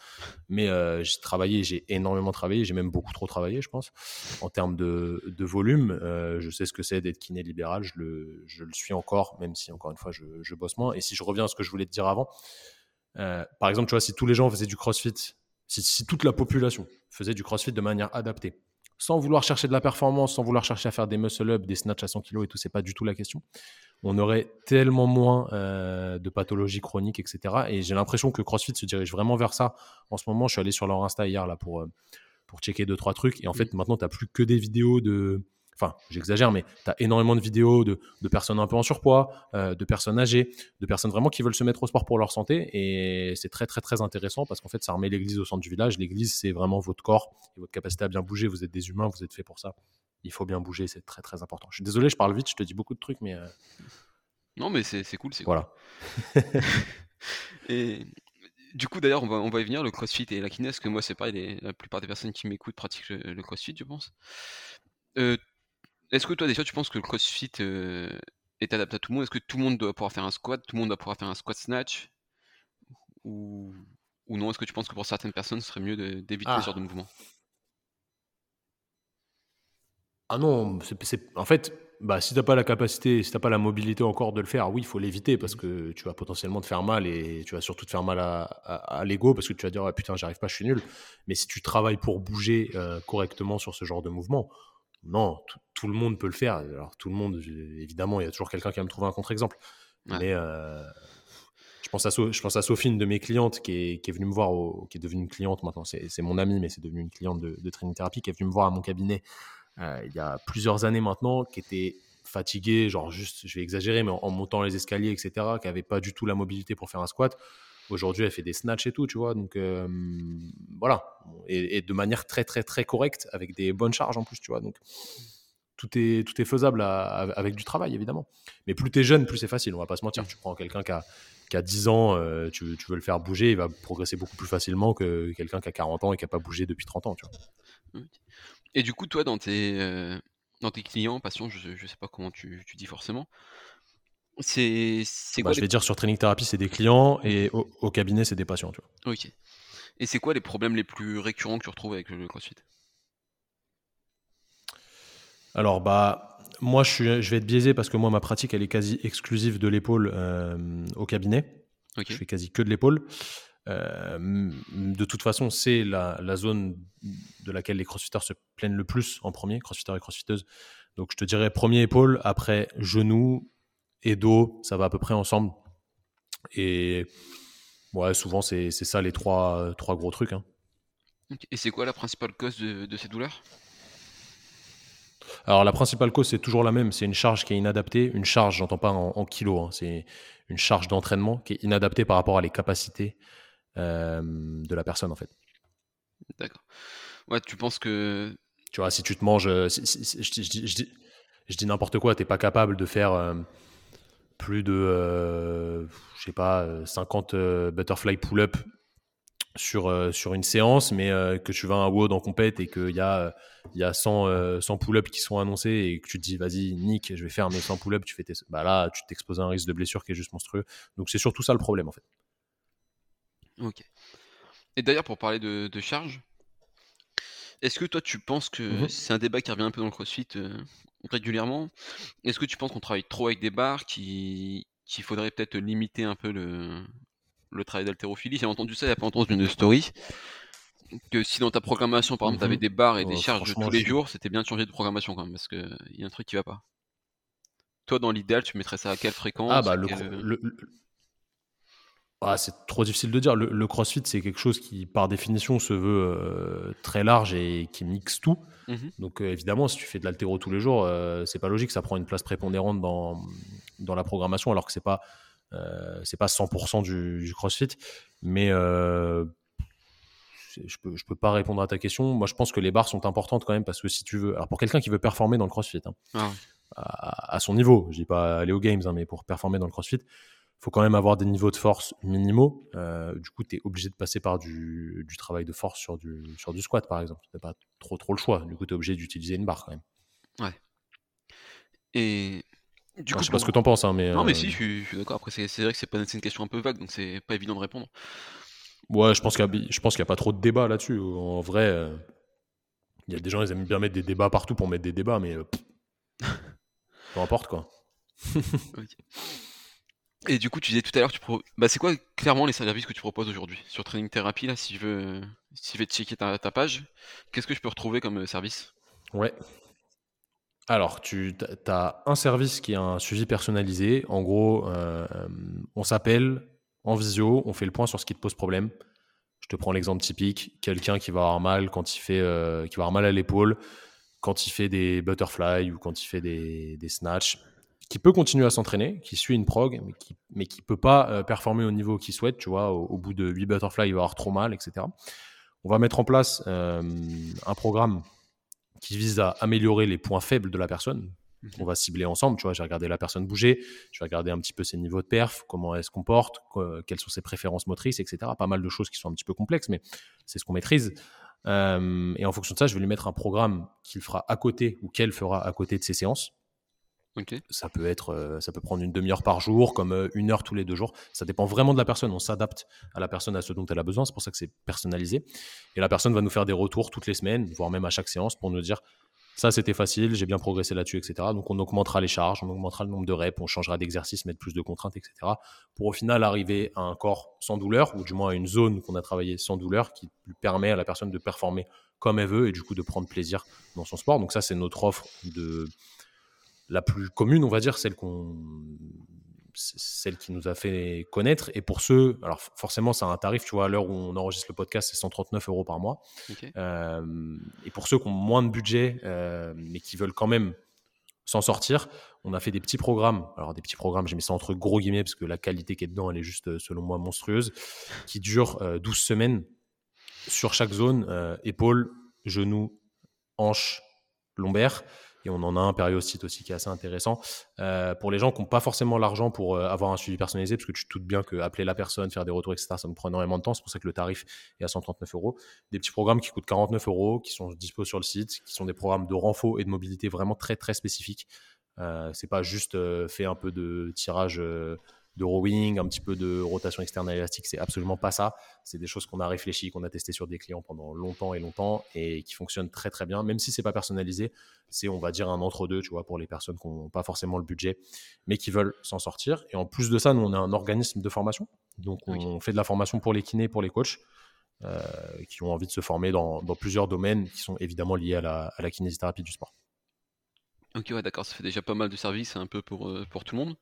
Mais euh, j'ai travaillé, j'ai énormément travaillé, j'ai même beaucoup trop travaillé, je pense, en termes de, de volume. je sais ce que c'est d'être kiné libéral, je le, je le, suis encore, même si encore une fois je, je, bosse moins. Et si je reviens à ce que je voulais te dire avant, par exemple, tu vois, si tous les gens faisaient du crossfit, si, si toute la population faisait du crossfit de manière adaptée, sans vouloir chercher de la performance, sans vouloir chercher à faire des muscle-up, des snatchs à 100 kg et tout, c'est pas du tout la question. On aurait tellement moins euh, de pathologies chroniques, etc. Et j'ai l'impression que CrossFit se dirige vraiment vers ça. En ce moment, je suis allé sur leur Insta hier là pour, euh, pour checker deux, trois trucs. Et en fait, maintenant, tu n'as plus que des vidéos de, enfin j'exagère, mais tu as énormément de vidéos de, personnes un peu en surpoids, euh, de personnes âgées, de personnes vraiment qui veulent se mettre au sport pour leur santé. Et c'est très très très intéressant parce qu'en fait ça remet l'église au centre du village. L'église c'est vraiment votre corps et votre capacité à bien bouger. Vous êtes des humains, vous êtes fait pour ça. Il faut bien bouger, c'est très très important. Je suis désolé, je parle vite, je te dis beaucoup de trucs, mais... Euh, non mais c'est cool, c'est cool. Voilà. et du coup, d'ailleurs, on va, on va y venir, le crossfit et la kiné, parce que moi, c'est pareil, la plupart des personnes qui m'écoutent pratiquent le, crossfit, je pense. Euh, est-ce que toi, déjà, tu penses que le CrossFit euh, est adapté à tout le monde? Est-ce que tout le monde doit pouvoir faire un squat? Tout le monde doit pouvoir faire un squat snatch? Ou, non? Est-ce que tu penses que pour certaines personnes, ce serait mieux d'éviter ce genre de ah. mouvement? Ah non, en fait, bah, si t'as pas la capacité, si t'as pas la mobilité encore de le faire, oui, il faut l'éviter parce que tu vas potentiellement te faire mal et tu vas surtout te faire mal à, l'ego parce que tu vas dire ah, putain j'arrive pas, je suis nul. Mais si tu travailles pour bouger euh, correctement sur ce genre de mouvement, non, tout le monde peut le faire. Alors, tout le monde, évidemment, il y a toujours quelqu'un qui va me trouver un contre-exemple. Mais euh, je, pense à je pense à Sophie, une de mes clientes, qui est, qui est venue me voir, qui est devenue une cliente maintenant. C'est mon amie, mais c'est devenu une cliente de, de, training thérapie, qui est venue me voir à mon cabinet euh, il y a plusieurs années maintenant, qui était fatiguée, genre juste, je vais exagérer, mais en, montant les escaliers, etc., qui n'avait pas du tout la mobilité pour faire un squat. Aujourd'hui, elle fait des snatchs et tout, tu vois. Donc, euh, voilà. Et, de manière très, très, très correcte, avec des bonnes charges en plus, tu vois. Donc, tout est, tout est faisable avec du travail, évidemment. Mais plus tu es jeune, plus c'est facile. On va pas se mentir. Tu prends quelqu'un qui a, qui a 10 ans, euh, tu, tu, veux le faire bouger, il va progresser beaucoup plus facilement que quelqu'un qui a 40 ans et qui n'a pas bougé depuis 30 ans, tu vois. Et du coup, toi, dans tes, euh, dans tes clients, patients, je ne sais pas comment tu, tu dis forcément, c'est bah, quoi Je vais dire sur Training Therapy, c'est des clients et au, cabinet, c'est des patients. Tu vois. Ok. Et c'est quoi les problèmes les plus récurrents que tu retrouves avec le CrossFit? Alors, bah, moi, je, suis, je vais être biaisé parce que moi, ma pratique, elle est quasi exclusive de l'épaule euh, au cabinet. Je fais quasi que de l'épaule. Euh, de toute façon, c'est la, la, zone de laquelle les crossfitters se plaignent le plus en premier, crossfitters et crossfitteuses. Donc, je te dirais premier épaule, après genou, et dos, ça va à peu près ensemble. Et ouais, souvent, c'est ça les trois, trois gros trucs. Hein. Et c'est quoi la principale cause de, ces douleurs alors la principale cause, c'est toujours la même, c'est une charge qui est inadaptée. Une charge, j'entends pas en, kilos, hein. c'est une charge d'entraînement qui est inadaptée par rapport à les capacités euh, de la personne en fait. D'accord. Ouais, tu penses que... Tu vois, si tu te manges... je, dis, n'importe quoi, tu n'es pas capable de faire... Euh, plus de, euh, je sais pas, 50 euh, butterfly pull-up sur, euh, sur une séance, mais euh, que tu vas à un WOD en compète et qu'il y a, il y a 100, 100 pull-ups qui sont annoncés et que tu te dis, vas-y, Nick, je vais faire mes 100 pull-ups, tu fais tes... bah là, tu t'exposes à un risque de blessure qui est juste monstrueux. Donc c'est surtout ça le problème, en fait. Ok. Et d'ailleurs, pour parler de, de charge, est-ce que toi, tu penses que Mhm. c'est un débat qui revient un peu dans le CrossFit euh, régulièrement Est-ce que tu penses qu'on travaille trop avec des barres, qui- qu'il faudrait peut-être limiter un peu le, le travail d'haltérophilie? J'ai entendu ça il y a pas longtemps dans une story, que si dans ta programmation, par exemple, tu avais Mhm. des barres et des Euh, charges tous les jours, c'était bien de changer de programmation quand même, parce qu'il y a un truc qui va pas. Toi, dans l'idéal, tu mettrais ça à quelle fréquence? Ah bah le- Ah, c'est trop difficile de dire. Le, le CrossFit, c'est quelque chose qui, par définition, se veut euh, très large et qui mixe tout. Mhm. Donc euh, évidemment, si tu fais de l'altéro tous les jours, euh, c'est pas logique. Ça prend une place prépondérante dans, dans la programmation, alors que c'est pas c'est pas 100% du, du CrossFit. Mais je peux je peux pas répondre à ta question. Moi, je pense que les barres sont importantes quand même parce que si tu veux, alors pour quelqu'un qui veut performer dans le CrossFit, hein, Ah à, à son niveau. Je dis pas aller aux games, hein, mais pour performer dans le CrossFit, faut quand même avoir des niveaux de force minimaux. Euh, du coup, tu es obligé de passer par du, du travail de force sur du, sur du squat, par exemple. Tu pas trop, trop le choix. Du coup, tu es obligé d'utiliser une barre quand même. Et du coup, je sais pas ce que tu en penses, hein, mais. Non, mais euh, si, je suis, d'accord. Après, c'est vrai que c'est pas une question un peu vague, donc c'est pas évident de répondre. Ouais, je pense qu'il y, a- y a pas trop de débat là-dessus. En vrai, euh, il y a des gens, ils aiment bien mettre des débats partout pour mettre des débats, mais peu importe quoi. Ok. Et du coup, tu disais tout à l'heure, tu pro... bah, c'est quoi clairement les services que tu proposes aujourd'hui? Sur Training Therapy là, si je veux, si je vais checker ta, page, qu'est-ce que je peux retrouver comme euh, service? Ouais. Alors, tu as un service qui est un suivi personnalisé. En gros, euh, on s'appelle en visio, on fait le point sur ce qui te pose problème. Je te prends l'exemple typique quelqu'un qui va avoir mal quand il fait, euh, qui va avoir mal à l'épaule, quand il fait des butterflies ou quand il fait des, des snatchs, qui peut continuer à s'entraîner, qui suit une prog, mais qui mais qui peut pas euh, performer au niveau qu'il souhaite. Tu vois, au, au bout de 8 butterflies, il va avoir trop mal, etc. On va mettre en place euh, un programme qui vise à améliorer les points faibles de la personne. Mhm. On va cibler ensemble, tu vois, j'ai regardé la personne bouger, je vais regarder un petit peu ses niveaux de perf, comment elle se comporte, quoi- quelles sont ses préférences motrices, etc. Pas mal de choses qui sont un petit peu complexes, mais c'est ce qu'on maîtrise. Euh, et en fonction de ça, je vais lui mettre un programme qu'il fera à côté ou qu'elle fera à côté de ses séances. Ça peut être, euh, ça peut prendre une demi-heure par jour, comme euh, une heure tous les deux jours. Ça dépend vraiment de la personne. On s'adapte à la personne à ce dont elle a besoin. C'est pour ça que c'est personnalisé. Et la personne va nous faire des retours toutes les semaines, voire même à chaque séance, pour nous dire ça c'était facile, j'ai bien progressé là-dessus, etc. Donc on augmentera les charges, on augmentera le nombre de reps, on changera d'exercice, mettre plus de contraintes, etc. Pour au final arriver à un corps sans douleur, ou du moins à une zone qu'on a travaillé sans douleur, qui permet à la personne de performer comme elle veut et du coup de prendre plaisir dans son sport. Donc ça c'est notre offre de la plus commune, on va dire, celle qu'on celle qui nous a fait connaître. Et pour ceux, alors forcément, c'est un tarif, tu vois, à l'heure où on enregistre le podcast, c'est 139 euros par mois. Euh, et pour ceux qui ont moins de budget, euh, mais qui veulent quand même s'en sortir, on a fait des petits programmes. Alors, des petits programmes, j'ai mis ça entre gros guillemets, parce que la qualité qui est dedans, elle est juste, selon moi, monstrueuse, qui durent euh, 12 semaines sur chaque zone, euh, épaule, genou, hanche, lombaire. Et on en a un périostite aussi qui est assez intéressant. Euh, pour les gens qui n'ont pas forcément l'argent pour euh, avoir un suivi personnalisé, parce que tu te doutes bien que appeler la personne, faire des retours, etc., ça me prend énormément de temps. C'est pour ça que le tarif est à 139 euros. Des petits programmes qui coûtent 49 euros, qui sont dispo sur le site, qui sont des programmes de renfort et de mobilité vraiment très très spécifiques. Euh, c'est pas juste euh, fait un peu de tirage de rowing, un petit peu de rotation externe élastique, c'est absolument pas ça. C'est des choses qu'on a réfléchi, qu'on a testé sur des clients pendant longtemps et longtemps et qui fonctionnent très très bien, même si c'est pas personnalisé. C'est, on va dire, un entre-deux, tu vois, pour les personnes qui n'ont pas forcément le budget, mais qui veulent s'en sortir. Et en plus de ça, nous, on est un organisme de formation. Donc, on fait de la formation pour les kinés, pour les coachs, euh, qui ont envie de se former dans, dans, plusieurs domaines qui sont évidemment liés à la, à la kinésithérapie du sport. Ok, ouais, d'accord, ça fait déjà pas mal de services un peu pour, euh, pour tout le monde.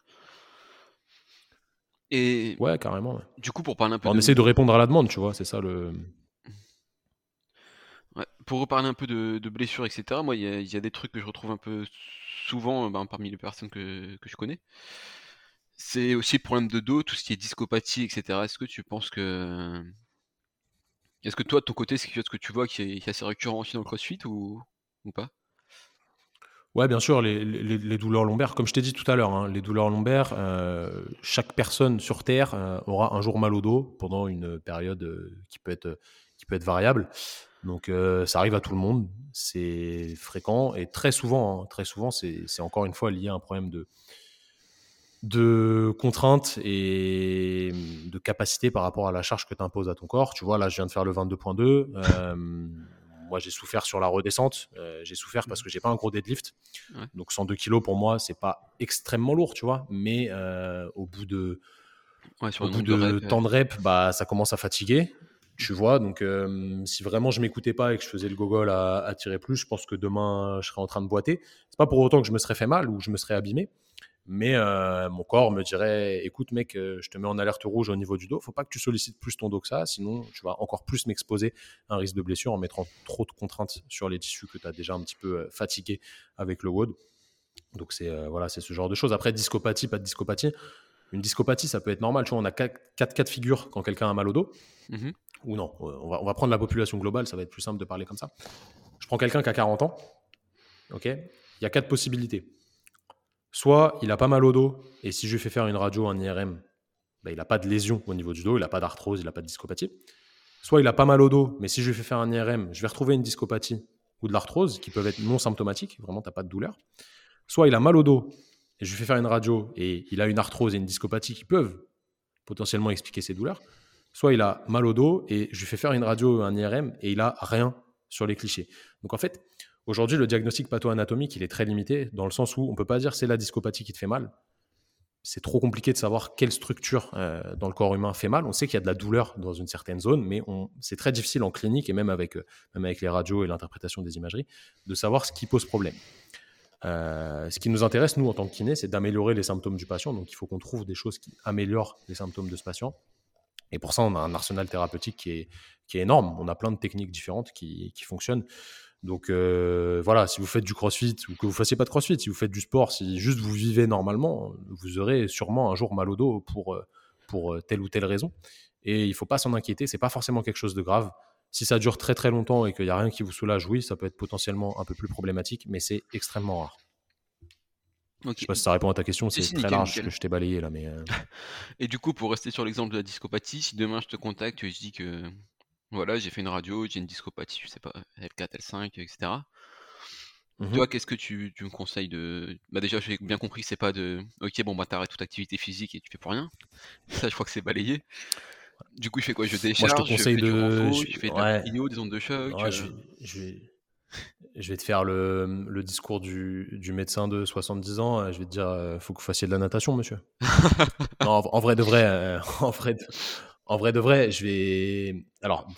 Et ouais, carrément. Ouais. du coup, pour parler un peu. On de... essaie de répondre à la demande, tu vois, c'est ça le. Ouais. Pour reparler un peu de, de blessures, etc., moi, il y, y, a des trucs que je retrouve un peu souvent ben, parmi les personnes que, que je connais. C'est aussi le problème de dos, tout ce qui est discopathie, etc. Est-ce que tu penses que. Est-ce que toi, de ton côté, c'est quelque chose que tu vois qui est, qui est assez récurrent aussi dans le crossfit ou, ou pas? Ouais, bien sûr, les, douleurs lombaires, comme je t'ai dit tout à l'heure, hein, les douleurs lombaires, euh, chaque personne sur Terre euh, aura un jour mal au dos pendant une période euh, qui peut être, qui peut être variable. Donc ça arrive à tout le monde, c'est fréquent et très souvent, hein, très souvent, c'est encore une fois lié à un problème de, de contraintes et de capacité par rapport à la charge que tu imposes à ton corps. Tu vois, là, je viens de faire le 22.2. Euh, moi, j'ai souffert sur la redescente. Euh, j'ai souffert parce que j'ai pas un gros deadlift. Ouais. Donc 102 kilos pour moi, c'est pas extrêmement lourd, tu vois. Mais euh, au bout de, Ouais, sur au bout de, euh, temps de rep, bah, ça commence à fatiguer. Tu vois, donc euh, si vraiment je m'écoutais pas et que je faisais le gogol à, à tirer plus, je pense que demain je serais en train de boiter. C'est pas pour autant que je me serais fait mal ou je me serais abîmé, mais euh, mon corps me dirait écoute, mec, euh, je te mets en alerte rouge au niveau du dos, faut pas que tu sollicites plus ton dos que ça, sinon tu vas encore plus m'exposer à un risque de blessure en mettant trop de contraintes sur les tissus que tu as déjà un petit peu euh, fatigué avec le WOD. Donc c'est euh, voilà, c'est ce genre de choses. Après, discopathie, pas de discopathie. Une discopathie, ça peut être normal. Tu vois, on a quatre, quatre cas de figure quand quelqu'un a mal au dos. mhm. Ou non, on va, on va prendre la population globale, ça va être plus simple de parler comme ça. Je prends quelqu'un qui a 40 ans. Ok Il y a quatre possibilités. Soit il a pas mal au dos, et si je lui fais faire une radio, un IRM, ben, il n'a pas de lésion au niveau du dos, il n'a pas d'arthrose, il n'a pas de discopathie. Soit il a pas mal au dos, mais si je lui fais faire un IRM, je vais retrouver une discopathie ou de l'arthrose qui peuvent être non symptomatiques, vraiment, tu n'as pas de douleur. Soit il a mal au dos, et je lui fais faire une radio, et il a une arthrose et une discopathie qui peuvent potentiellement expliquer ses douleurs. Soit il a mal au dos, et je lui fais faire une radio un IRM, et il a rien sur les clichés. Donc en fait, aujourd'hui, le diagnostic patho-anatomique, il est très limité, dans le sens où on ne peut pas dire c'est la discopathie qui te fait mal. C'est trop compliqué de savoir quelle structure euh, dans le corps humain fait mal. On sait qu'il y a de la douleur dans une certaine zone, mais c'est très difficile en clinique et même avec, euh, même avec les radios et l'interprétation des imageries, de savoir ce qui pose problème. Euh, ce qui nous intéresse, nous, en tant que kiné, c'est d'améliorer les symptômes du patient. Donc, il faut qu'on trouve des choses qui améliorent les symptômes de ce patient. Et pour ça, on a un arsenal thérapeutique qui est, énorme. On a plein de techniques différentes qui fonctionnent. Donc euh, voilà, si vous faites du crossfit ou que vous fassiez pas de crossfit, si vous faites du sport, si juste vous vivez normalement, vous aurez sûrement un jour mal au dos pour, euh, pour euh, telle ou telle raison. Et il faut pas s'en inquiéter, c'est pas forcément quelque chose de grave. Si ça dure très très longtemps et qu'il n'y a rien qui vous soulage, oui, ça peut être potentiellement un peu plus problématique, mais c'est extrêmement rare. Ok. Je sais pas si ça répond à ta question, c'est très nickel, large nickel. que je t'ai balayé là, mais euh, Et du coup, pour rester sur l'exemple de la discopathie, si demain je te contacte et je dis que voilà, j'ai fait une radio, j'ai une discopathie, je sais pas, L4, L5, etc. Toi, qu'est-ce que tu, tu me conseilles de. Bah, déjà, j'ai bien compris que c'est pas de. Ok, bon, bah, t'arrêtes toute activité physique et tu fais pour rien. Ça, je crois que c'est balayé. Du coup, je fais quoi? Je décharge, Moi, je te conseille fais du de- renfo, je- je fais de ouais. la des ondes de choc. Ouais, euh, je, vais, je, vais, je vais te faire le, le discours du, du médecin de 70 ans. euh, Je vais te dire, euh, faut que vous fassiez de la natation, monsieur. non, en, en vrai de vrai, euh, en vrai de, en vrai de vrai, je vais. Alors,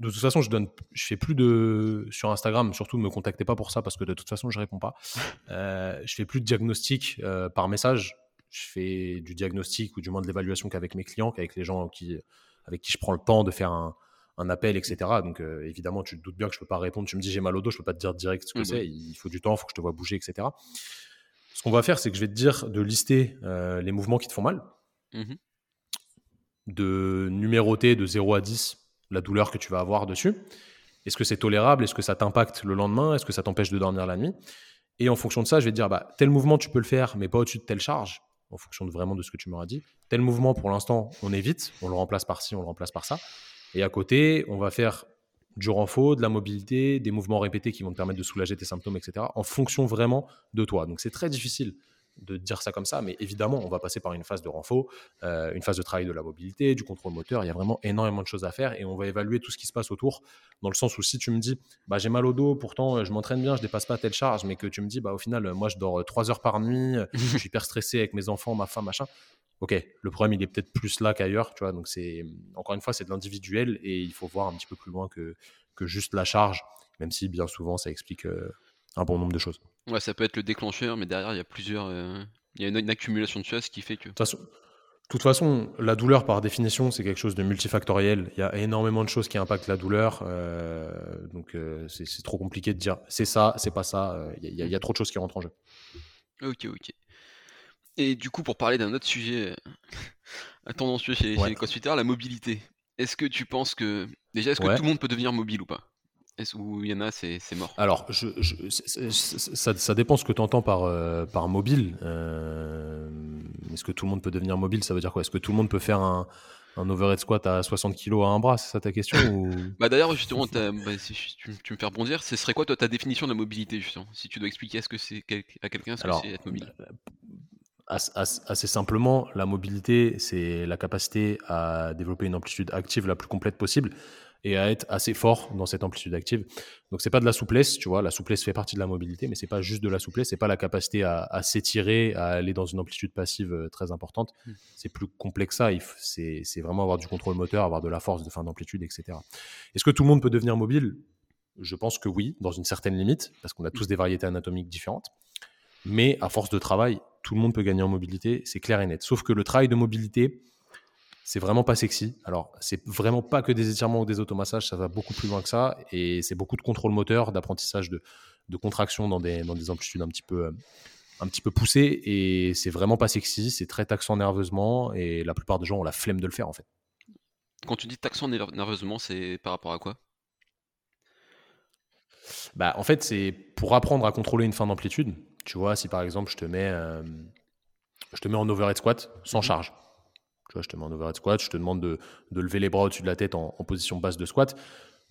de toute façon, je donne, je fais plus de sur Instagram. Surtout, ne me contactez pas pour ça parce que de toute façon, je réponds pas. Euh, je fais plus de diagnostic euh, par message. Je fais du diagnostic ou du moins de l'évaluation qu'avec mes clients, qu'avec les gens qui, avec qui je prends le temps de faire un, un appel, etc. Donc, euh, évidemment, tu te doutes bien que je peux pas répondre. Tu me dis j'ai mal au dos, je peux pas te dire direct ce que bah c'est. Il faut du temps, il faut que je te vois bouger, etc. Ce qu'on va faire, c'est que je vais te dire de lister les mouvements qui te font mal, mhm. De numéroter de 0 à 10 la douleur que tu vas avoir dessus. Est-ce que c'est tolérable? Est-ce que ça t'impacte le lendemain? Est-ce que ça t'empêche de dormir la nuit? Et en fonction de ça, je vais te dire, bah, tel mouvement, tu peux le faire, mais pas au-dessus de telle charge, en fonction de vraiment de ce que tu m'auras dit. Tel mouvement, pour l'instant, on évite, on le remplace par ci, on le remplace par ça. Et à côté, on va faire du renfort, de la mobilité, des mouvements répétés qui vont te permettre de soulager tes symptômes, etc., en fonction vraiment de toi. Donc c'est très difficile de dire ça comme ça, mais évidemment, on va passer par une phase de renfort, euh, une phase de travail de la mobilité, du contrôle moteur. Il y a vraiment énormément de choses à faire et on va évaluer tout ce qui se passe autour. Dans le sens où si tu me dis, bah, j'ai mal au dos, pourtant euh, je m'entraîne bien, je dépasse pas telle charge, mais que tu me dis, bah, au final, euh, moi je dors 3 heures par nuit, euh, je suis hyper stressé avec mes enfants, ma femme, machin. Ok, le problème il est peut-être plus là qu'ailleurs, tu vois. Donc c'est encore une fois c'est de l'individuel et il faut voir un petit peu plus loin que, que juste la charge, même si bien souvent ça explique euh, un bon nombre de choses. Ouais, ça peut être le déclencheur, mais derrière, il y a plusieurs. euh, Il y a une, une accumulation de choses qui fait que. De toute façon, de toute façon, la douleur, par définition, c'est quelque chose de multifactoriel. Il y a énormément de choses qui impactent la douleur. euh, donc, euh, c'est trop compliqué de dire c'est ça, c'est pas ça. euh, Il y, a- il y a trop de choses qui rentrent en jeu. Ok, ok. Et du coup, pour parler d'un autre sujet tendancieux chez, chez les crossfitters, la mobilité. Est-ce que tu penses que. Déjà, est-ce que Ouais. tout le monde peut devenir mobile ou pas? Est-ce où il y en a, c'est mort? Alors, je, je- ça, ça dépend ce que tu entends par, euh, par mobile. Euh, Est-ce que tout le monde peut devenir mobile? Ça veut dire quoi? Est-ce que tout le monde peut faire un, un overhead squat à 60 kg à un bras? C'est ça ta question ou... Bah d'ailleurs, justement, bah, si tu, tu me fais rebondir, ce serait quoi toi ta définition de la mobilité, justement? Si tu dois expliquer à ce que c'est quel- à quelqu'un ce que Alors, c'est être mobile? As- assez simplement, la mobilité, c'est la capacité à développer une amplitude active la plus complète possible et à être assez fort dans cette amplitude active. Donc, c'est pas de la souplesse, tu vois. La souplesse fait partie de la mobilité, mais c'est pas juste de la souplesse. C'est pas la capacité à, à s'étirer, à aller dans une amplitude passive euh, très importante. Mm. C'est plus complexe que ça. C'est vraiment avoir du contrôle moteur, avoir de la force de fin d'amplitude, etc. Est-ce que tout le monde peut devenir mobile? Je pense que oui, dans une certaine limite, parce qu'on a tous des variétés anatomiques différentes. Mais à force de travail, tout le monde peut gagner en mobilité, c'est clair et net. Sauf que le travail de mobilité, c'est vraiment pas sexy. Alors, c'est vraiment pas que des étirements ou des automassages, ça va beaucoup plus loin que ça. Et c'est beaucoup de contrôle moteur, d'apprentissage de, de contraction dans des, dans des amplitudes un petit peu, euh, un petit peu poussées. Et c'est vraiment pas sexy, c'est très taxant nerveusement. Et la plupart des gens ont la flemme de le faire, en fait. Quand tu dis taxant nerve- nerveusement, c'est par rapport à quoi? Bah, en fait, c'est pour apprendre à contrôler une fin d'amplitude. Tu vois, si par exemple, je te mets, euh, je te mets en overhead squat sans Mhm. charge. Je te en overhead squat, je te demande de, lever les bras au-dessus de la tête en, position basse de squat.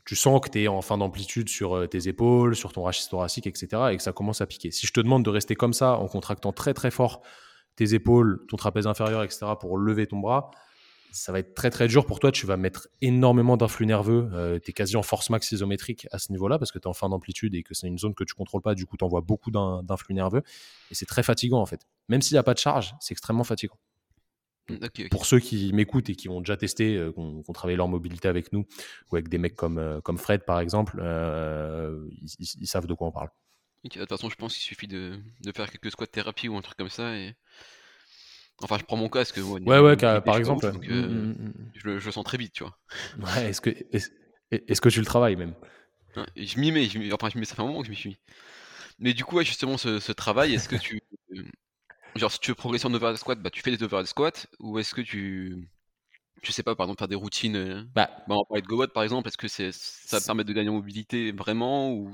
Tu sens que tu es en fin d'amplitude sur euh, tes épaules, sur ton rachis thoracique, etc. et que ça commence à piquer. Si je te demande de rester comme ça en contractant très très fort tes épaules, ton trapèze inférieur, etc. pour lever ton bras, ça va être très très dur pour toi. Tu vas mettre énormément d'influx nerveux. tu es quasi en force max isométrique à ce niveau-là parce que tu es en fin d'amplitude et que c'est une zone que tu contrôles pas. Du coup, tu envoies beaucoup d'in- d'influx nerveux et c'est très fatigant en fait. Même s'il n'y a pas de charge, c'est extrêmement fatigant. Mm, ok. Pour ceux qui m'écoutent et qui ont déjà testé, euh, qui ont, travaillé leur mobilité avec nous ou avec des mecs comme, euh, comme Fred par exemple, euh, ils, ils- ils savent de quoi on parle. De toute façon, je pense qu'il suffit de, de faire quelques squats thérapie ou un truc comme ça et. Enfin, je prends mon cas parce que. Ouais, ouais, car- par exemple. ouf, donc, mm, euh, mm, mm. je, le, je le sens très vite, tu vois. Ouais, est-ce que, est-ce, que tu le travailles même? Et je m'y mets, je enfin, je mets, ça fait un moment que je m'y suis mis. Mais du coup, ouais, justement, ce, ce travail, est-ce que tu. Genre, si tu veux progresser en overhead squat, bah, tu fais des overhead squats ou est-ce que tu. Je sais pas, par exemple, faire des routines. euh, Bah, Bah, on parlait de GoWatt par exemple, est-ce que c'est, ça C'est- permet de gagner en mobilité vraiment ou...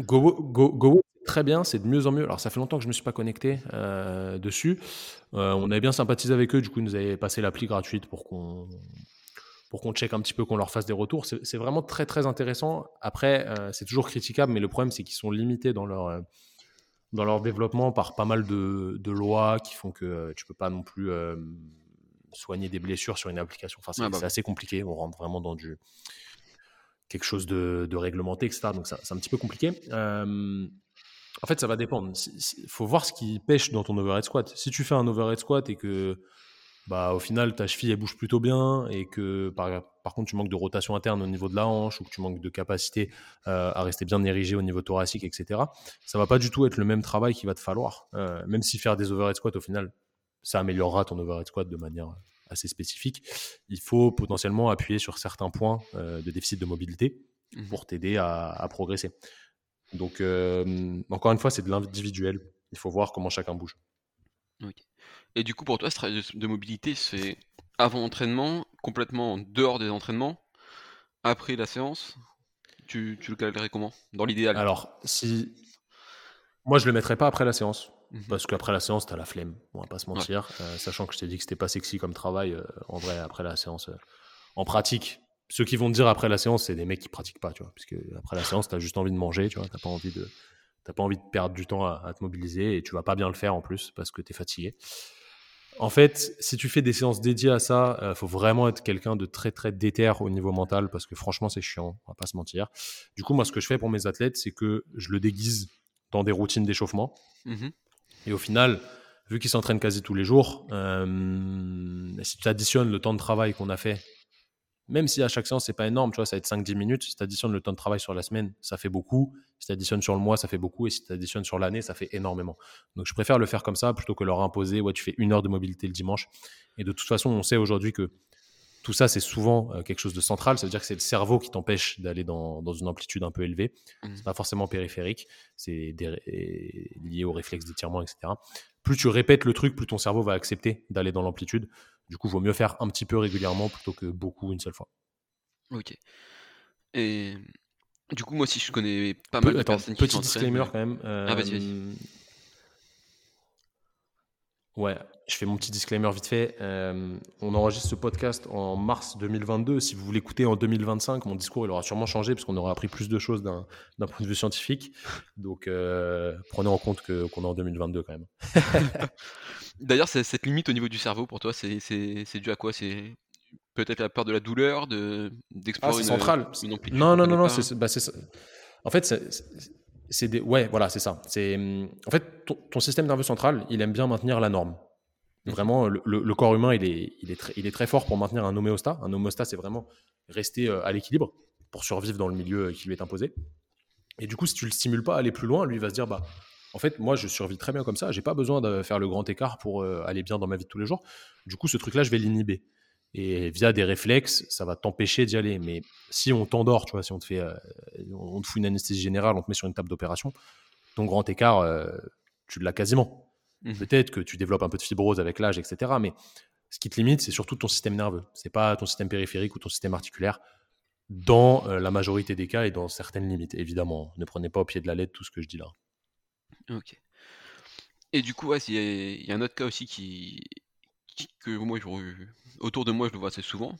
Go, Go, très bien, c'est de mieux en mieux. Alors, ça fait longtemps que je ne me suis pas connecté euh, dessus. Euh, on avait bien sympathisé avec eux, du coup, ils nous avaient passé l'appli gratuite pour qu'on pour qu'on check un petit peu, qu'on leur fasse des retours. C'est vraiment très, très intéressant. Après, euh, c'est toujours critiquable, mais le problème, c'est qu'ils sont limités dans leur, dans leur développement par pas mal de, de lois qui font que euh, tu peux pas non plus euh, soigner des blessures sur une application. Enfin, c'est Ouais, bah assez compliqué. On rentre vraiment dans du quelque chose de, de réglementé, etc. Donc, c'est un petit peu compliqué. Euh, en fait, ça va dépendre. Il faut voir ce qui pêche dans ton overhead squat. Si tu fais un overhead squat et que, bah, au final, ta cheville, elle bouge plutôt bien et que, par, par contre, tu manques de rotation interne au niveau de la hanche ou que tu manques de capacité euh, à rester bien érigé au niveau thoracique, etc., ça va pas du tout être le même travail qu'il va te falloir. Euh, même si faire des overhead squats, au final, ça améliorera ton overhead squat de manière assez spécifique. Il faut potentiellement appuyer sur certains points euh, de déficit de mobilité Mhm. pour t'aider à, à progresser. Donc, encore une fois, c'est de l'individuel. Il faut voir comment chacun bouge. Et du coup, pour toi, ce travail de, de mobilité, c'est avant entraînement, complètement en dehors des entraînements, après la séance Tu, tu le calerais comment? Dans l'idéal? Alors, si. Moi, je le mettrais pas après la séance. Mhm. Parce qu'après la séance, tu as la flemme. On va pas se mentir. Euh, sachant que je t'ai dit que c'était pas sexy comme travail, euh, en vrai, après la séance. euh, en pratique, ceux qui vont te dire après la séance, c'est des mecs qui pratiquent pas, tu vois. Parce que après la séance, tu as juste envie de manger, tu vois. T'as pas envie de. Pas envie de perdre du temps à, à te mobiliser et tu vas pas bien le faire en plus parce que tu es fatigué. En fait, si tu fais des séances dédiées à ça, il faut vraiment être quelqu'un de très très déter au niveau mental parce que franchement c'est chiant, on va pas se mentir. Du coup, moi ce que je fais pour mes athlètes, c'est que je le déguise dans des routines d'échauffement Mhm. et au final, vu qu'ils s'entraînent quasi tous les jours, euh, si tu additionnes le temps de travail qu'on a fait, même si à chaque séance, c'est pas énorme, tu vois, ça va être 5-10 minutes, si tu additionnes le temps de travail sur la semaine, ça fait beaucoup. Si tu additionnes sur le mois, ça fait beaucoup. Et si tu additionnes sur l'année, ça fait énormément. Donc je préfère le faire comme ça plutôt que leur imposer, ouais, tu fais une heure de mobilité le dimanche. Et de toute façon, on sait aujourd'hui que tout ça, c'est souvent euh, quelque chose de central. Ça veut dire que c'est le cerveau qui t'empêche d'aller dans, dans une amplitude un peu élevée. Mhm. C'est pas forcément périphérique. C'est lié au réflexe d'étirement, etc. Plus tu répètes le truc, plus ton cerveau va accepter d'aller dans l'amplitude. Du coup, il vaut mieux faire un petit peu régulièrement plutôt que beaucoup une seule fois. Ok. Et Du coup, moi aussi, je connais pas mal de attends, personnes qui petit disclaimer mais quand même. ah vas-y, vas-y. Ouais, je fais mon petit disclaimer vite fait. Euh, on enregistre ce podcast en mars 2022. Si vous l'écoutez en 2025, mon discours il aura sûrement changé parce qu'on aura appris plus de choses d'un point de vue scientifique. Donc euh, prenez en compte qu'on est en 2022 quand même. D'ailleurs, cette limite au niveau du cerveau pour toi, c'est dû à quoi? C'est peut-être la peur de la douleur, de Ah, d'explorer c'est une, central. une Non, non, non, non. c'est- bah, ça. En fait, c'est- des. Ouais, voilà, c'est ça. C'est hum, en fait ton, ton système nerveux central, il aime bien maintenir la norme. Mhm. Vraiment, le, le- le corps humain, il est, il, est très, il est très fort pour maintenir un homéostat. Un homéostat, c'est vraiment rester euh, à l'équilibre pour survivre dans le milieu euh, qui lui est imposé. Et du coup, si tu le stimules pas à aller plus loin, lui il va se dire bah, en fait, moi, je survis très bien comme ça. J'ai pas besoin de faire le grand écart pour euh, aller bien dans ma vie de tous les jours. Du coup, ce truc-là, je vais l'inhiber. Et via des réflexes, ça va t'empêcher d'y aller. Mais si on t'endort, tu vois, si on te fait, euh, on te fout une anesthésie générale, on te met sur une table d'opération, ton grand écart, euh, tu l'as quasiment. Mhm. Peut-être que tu développes un peu de fibrose avec l'âge, etc. Mais ce qui te limite, c'est surtout ton système nerveux. C'est pas ton système périphérique ou ton système articulaire. Dans euh, la majorité des cas et dans certaines limites, évidemment. Ne prenez pas au pied de la lettre tout ce que je dis là. OK. Et du coup, ouais, y il y a un autre cas aussi qui que moi, je autour de moi, je le vois assez souvent.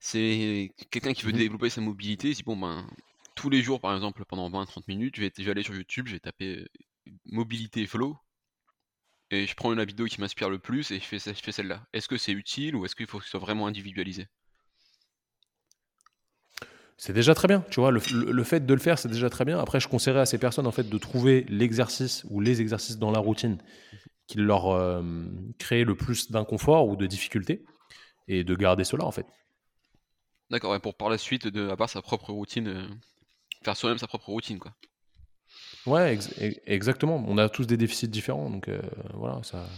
C'est quelqu'un qui veut Mhm. développer sa mobilité, il dit: «Bon, ben, tous les jours, par exemple, pendant 20-30 minutes, je vais je vais aller sur YouTube, je vais taper, heu, mobilité flow et je prends la vidéo qui m'inspire le plus et je fais je fais celle-là». Est-ce que c'est utile ou est-ce qu'il faut que ce soit vraiment individualisé? C'est déjà très bien, tu vois. Le, le- le fait de le faire, c'est déjà très bien. Après, je conseillerais à ces personnes en fait de trouver l'exercice ou les exercices dans la routine qui leur euh, créent le plus d'inconfort ou de difficulté et de garder cela en fait. D'accord, ouais, pour par la suite de avoir sa propre routine, heu, faire soi-même sa propre routine, quoi. Ouais, ex- e- exactement. On a tous des déficits différents, donc euh, voilà, ça,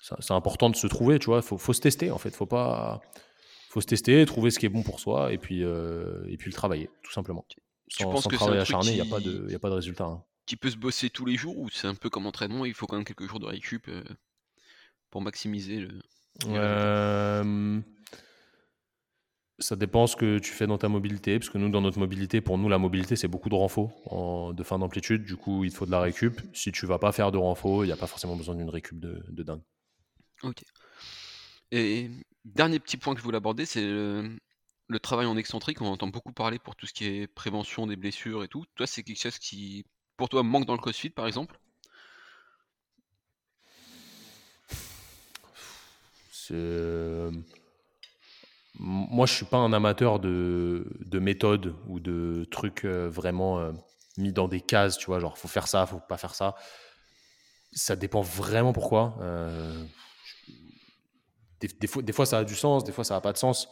ça- c'est important de se trouver, tu vois. Faut, faut se tester en fait. Faut pas, faut se tester, trouver ce qui est bon pour soi et puis euh, et puis le travailler, tout simplement. Tu Sans, penses sans que travail acharné, il n'y a pas qui de, y a pas de résultat. hein. Qui peut se bosser tous les jours ou c'est un peu comme entraînement, il faut quand même quelques jours de récup, heu, pour maximiser le? Euh, ça dépend ce que tu fais dans ta mobilité, parce que nous, dans notre mobilité, pour nous, la mobilité, c'est beaucoup de en- de fin d'amplitude. Du coup, il te faut de la récup. Si tu vas pas faire de renfort, il n'y a pas forcément besoin d'une récup de, de dingue. OK. Et dernier petit point que je voulais aborder, c'est le le travail en excentrique. On entend beaucoup parler pour tout ce qui est prévention des blessures et tout. Toi, c'est quelque chose qui, pour toi, manque dans le CrossFit, par exemple? Euh, Moi, je suis pas un amateur de, de méthodes ou de trucs euh, vraiment euh, mis dans des cases, tu vois, genre faut faire ça, faut pas faire ça. Ça dépend vraiment pourquoi. Des, des fois, des fois, ça a du sens, des fois, ça n'a pas de sens.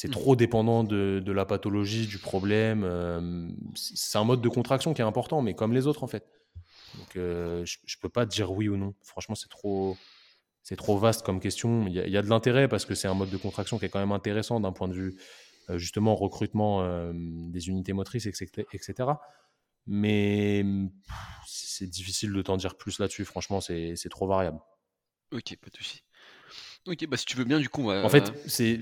C'est Mmh. trop dépendant de, de la pathologie, du problème. euh, c'est un mode de contraction qui est important, mais comme les autres, en fait. Donc, euh, je, je peux pas dire oui ou non. Franchement, c'est trop, c'est trop vaste comme question. Il y a, il y a de l'intérêt parce que c'est un mode de contraction qui est quand même intéressant d'un point de vue, euh, justement, recrutement des unités motrices, etc. etc. Mais c'est difficile de t'en dire plus là-dessus. Franchement, c'est trop variable. OK, pas de souci. OK, bah, si tu veux bien, du coup, on En fait, va c'est.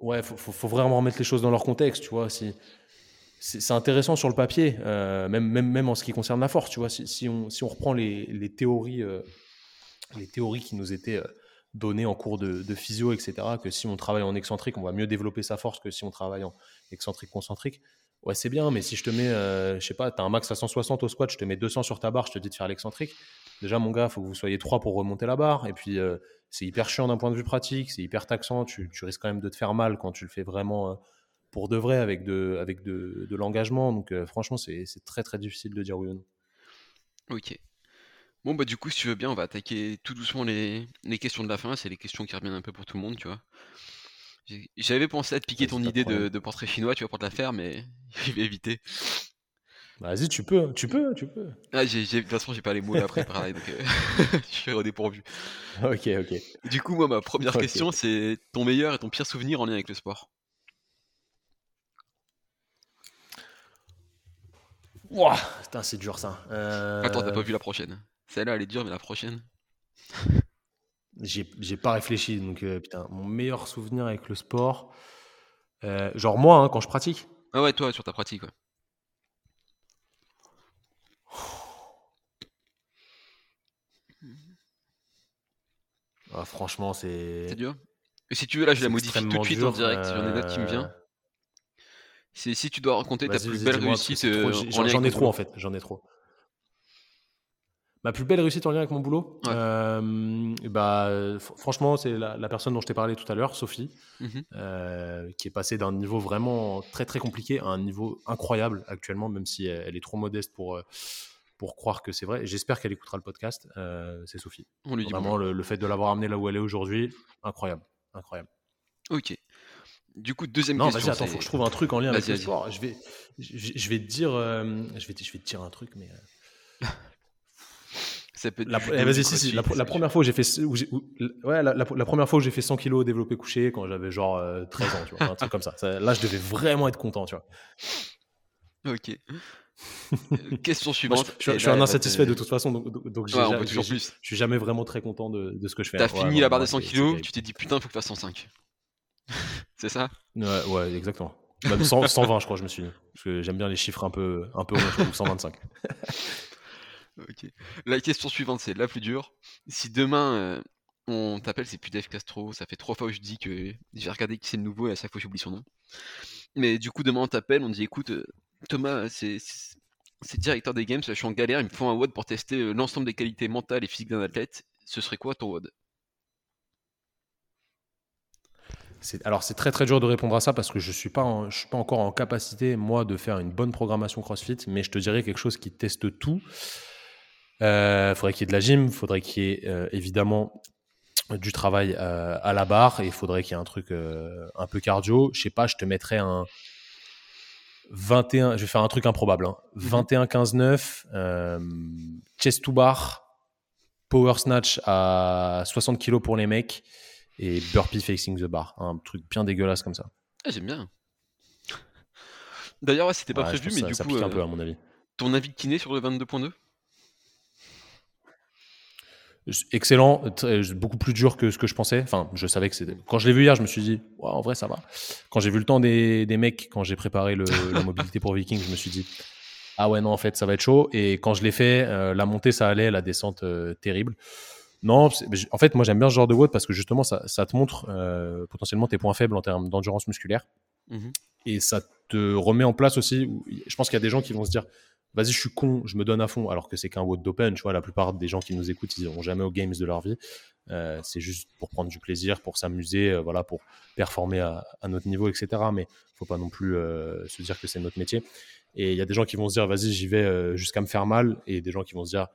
Ouais, faut, faut, vraiment remettre les choses dans leur contexte, tu vois. C'est intéressant sur le papier, euh, même, en ce qui concerne la force, tu vois. Si, on, reprend les, les théories, euh, les théories qui nous étaient euh, données en cours de, de physio, etc., que si on travaille en excentrique, on va mieux développer sa force que si on travaille en excentrique concentrique. Ouais, c'est bien, mais si je te mets, euh, je sais pas, tu as un max à 160 au squat, je te mets 200 sur ta barre, je te dis de faire l'excentrique. Déjà, mon gars, faut que vous soyez trois pour remonter la barre. Et puis, euh, c'est hyper chiant d'un point de vue pratique, c'est hyper taxant. Tu, tu risques quand même de te faire mal quand tu le fais vraiment euh, pour de vrai, avec de, avec de, de l'engagement. Donc, franchement, c'est c'est très, très difficile de dire oui ou non. OK. Bon, bah, du coup, si tu veux bien, on va attaquer tout doucement les les questions de la fin. C'est les questions qui reviennent un peu pour tout le monde, tu vois? J'avais pensé à te piquer Vas-y, ton idée de portrait chinois, tu vois, pour te la faire, mais je vais éviter. Vas-y, tu peux, tu peux, tu peux. Ah, j'ai j'ai de toute façon, j'ai pas les mots là préparés, donc heu, je suis au dépourvu. Ok, ok. Du coup, moi, ma première question, c'est ton meilleur et ton pire souvenir en lien avec le sport? Ouah, putain, c'est dur ça. Attends, tu Euh, pas vu la prochaine. Celle-là, elle est dure, mais la prochaine? J'ai pas réfléchi. Donc, euh, putain, mon meilleur souvenir avec le sport. euh, genre, moi, hein, quand je pratique. Ah ouais, toi, sur ta pratique, ouais. Ah, franchement, c'est. C'est dur. Et si tu veux, là, je la modifie tout de suite en direct. J'en ai une autre qui me euh, vient. C'est si tu dois raconter ta plus belle réussite euh, J'en ai trop en fait, j'en ai trop. Ma plus belle réussite en lien avec mon boulot Ouais. Euh, bah, fr- Franchement, c'est la, la personne dont je t'ai parlé tout à l'heure, Sophie. Mhm. euh, qui est passée d'un niveau vraiment très très compliqué à un niveau incroyable actuellement, même si elle, elle est trop modeste pour, euh, pour croire que c'est vrai. J'espère qu'elle écoutera le podcast. euh, c'est Sophie. On lui dit Vraiment, le, le fait de l'avoir amenée là où elle est aujourd'hui, incroyable. incroyable. Ok. Du coup, deuxième Non, question. vas-y, attends, faut que je trouve un truc en lien avec le sport. Je vais, je, je vais te dire, je vais, te- je vais te dire un truc, mais. Euh, Ça peut être La, eh, vas-y, si, si, première fois où j'ai fait, où j'ai- où- ouais, la, première fois où j'ai fait 100 kilos développé couché quand j'avais genre euh, 13 ans, tu vois, un truc comme ça. Ça- Là, je devais vraiment être content, tu vois. Ok. Euh, question Moi, je, suivante. je suis- je là, un va insatisfait de toute façon, donc, donc, Ouais, toujours j'ai- plus. je suis jamais vraiment très content de, de ce que je fais. T'as fini ouais, la barre des 100 c'est- c'est kilos, tu t'es dit putain, faut que je fasse 105. c'est ça? Ouais, ouais, exactement. Même 100 120, je crois, je me suis dit. Parce que j'aime bien les chiffres un peu, un peu ronds, ou 125. La question suivante, c'est la plus dure. Si demain euh, on t'appelle, c'est plus Dave Castro, ça fait trois fois que je dis que j'ai regardé qui c'est le nouveau et à chaque fois j'oublie son nom. Mais du coup, demain on t'appelle, on dit écoute, euh, Thomas, c'est directeur des games, là, je suis en galère, il me faut un WOD pour tester euh, l'ensemble des qualités mentales et physiques d'un athlète. Ce serait quoi ton WOD? Alors c'est très très dur de répondre à ça parce que je suis pas je suis pas encore en capacité moi de faire une bonne programmation CrossFit, mais je te dirais quelque chose qui teste tout. Il faudrait qu'il y ait de la gym, faudrait qu'il y ait euh, évidemment du travail euh, à la barre et il faudrait qu'il y ait un truc euh, un peu cardio. Je sais pas, je te mettrais un 21, je vais faire un truc improbable. hein. 21 15 9 euh, chest to bar, power snatch à 60 kg pour les mecs et burpee facing the bar. Un truc bien dégueulasse comme ça. Ah, j'aime bien. D'ailleurs, ouais, c'était pas Ouais, prévu, mais du ça, ça coup, pique un euh, peu à mon avis. ton avis de kiné sur le 22.2 Excellent, très- beaucoup plus dur que ce que je pensais. Enfin, je savais que c'était. Quand je l'ai vu hier, je me suis dit, Ouais, en vrai, ça va. Quand j'ai vu le temps des, des mecs, quand j'ai préparé le- la mobilité pour Viking, je me suis dit, ah ouais, non, en fait, ça va être chaud. Et quand je l'ai fait, euh, la montée, ça allait, la descente, euh, terrible. Non, en fait, moi, j'aime bien ce genre de WOD parce que justement, ça, ça te montre euh, potentiellement tes points faibles en termes d'endurance musculaire. Mhm. Et ça te remet en place aussi. Je pense qu'il y a des gens qui vont se dire vas-y, je suis con, je me donne à fond, alors que c'est qu'un WOD d'open. Tu vois, la plupart des gens qui nous écoutent, ils n'iront jamais aux games de leur vie. Euh, c'est juste pour prendre du plaisir, pour s'amuser, euh, voilà, pour performer à, à notre niveau, etc. Mais faut pas non plus euh, se dire que c'est notre métier. Et il y a des gens qui vont se dire vas-y, j'y vais jusqu'à me faire mal, et des gens qui vont se dire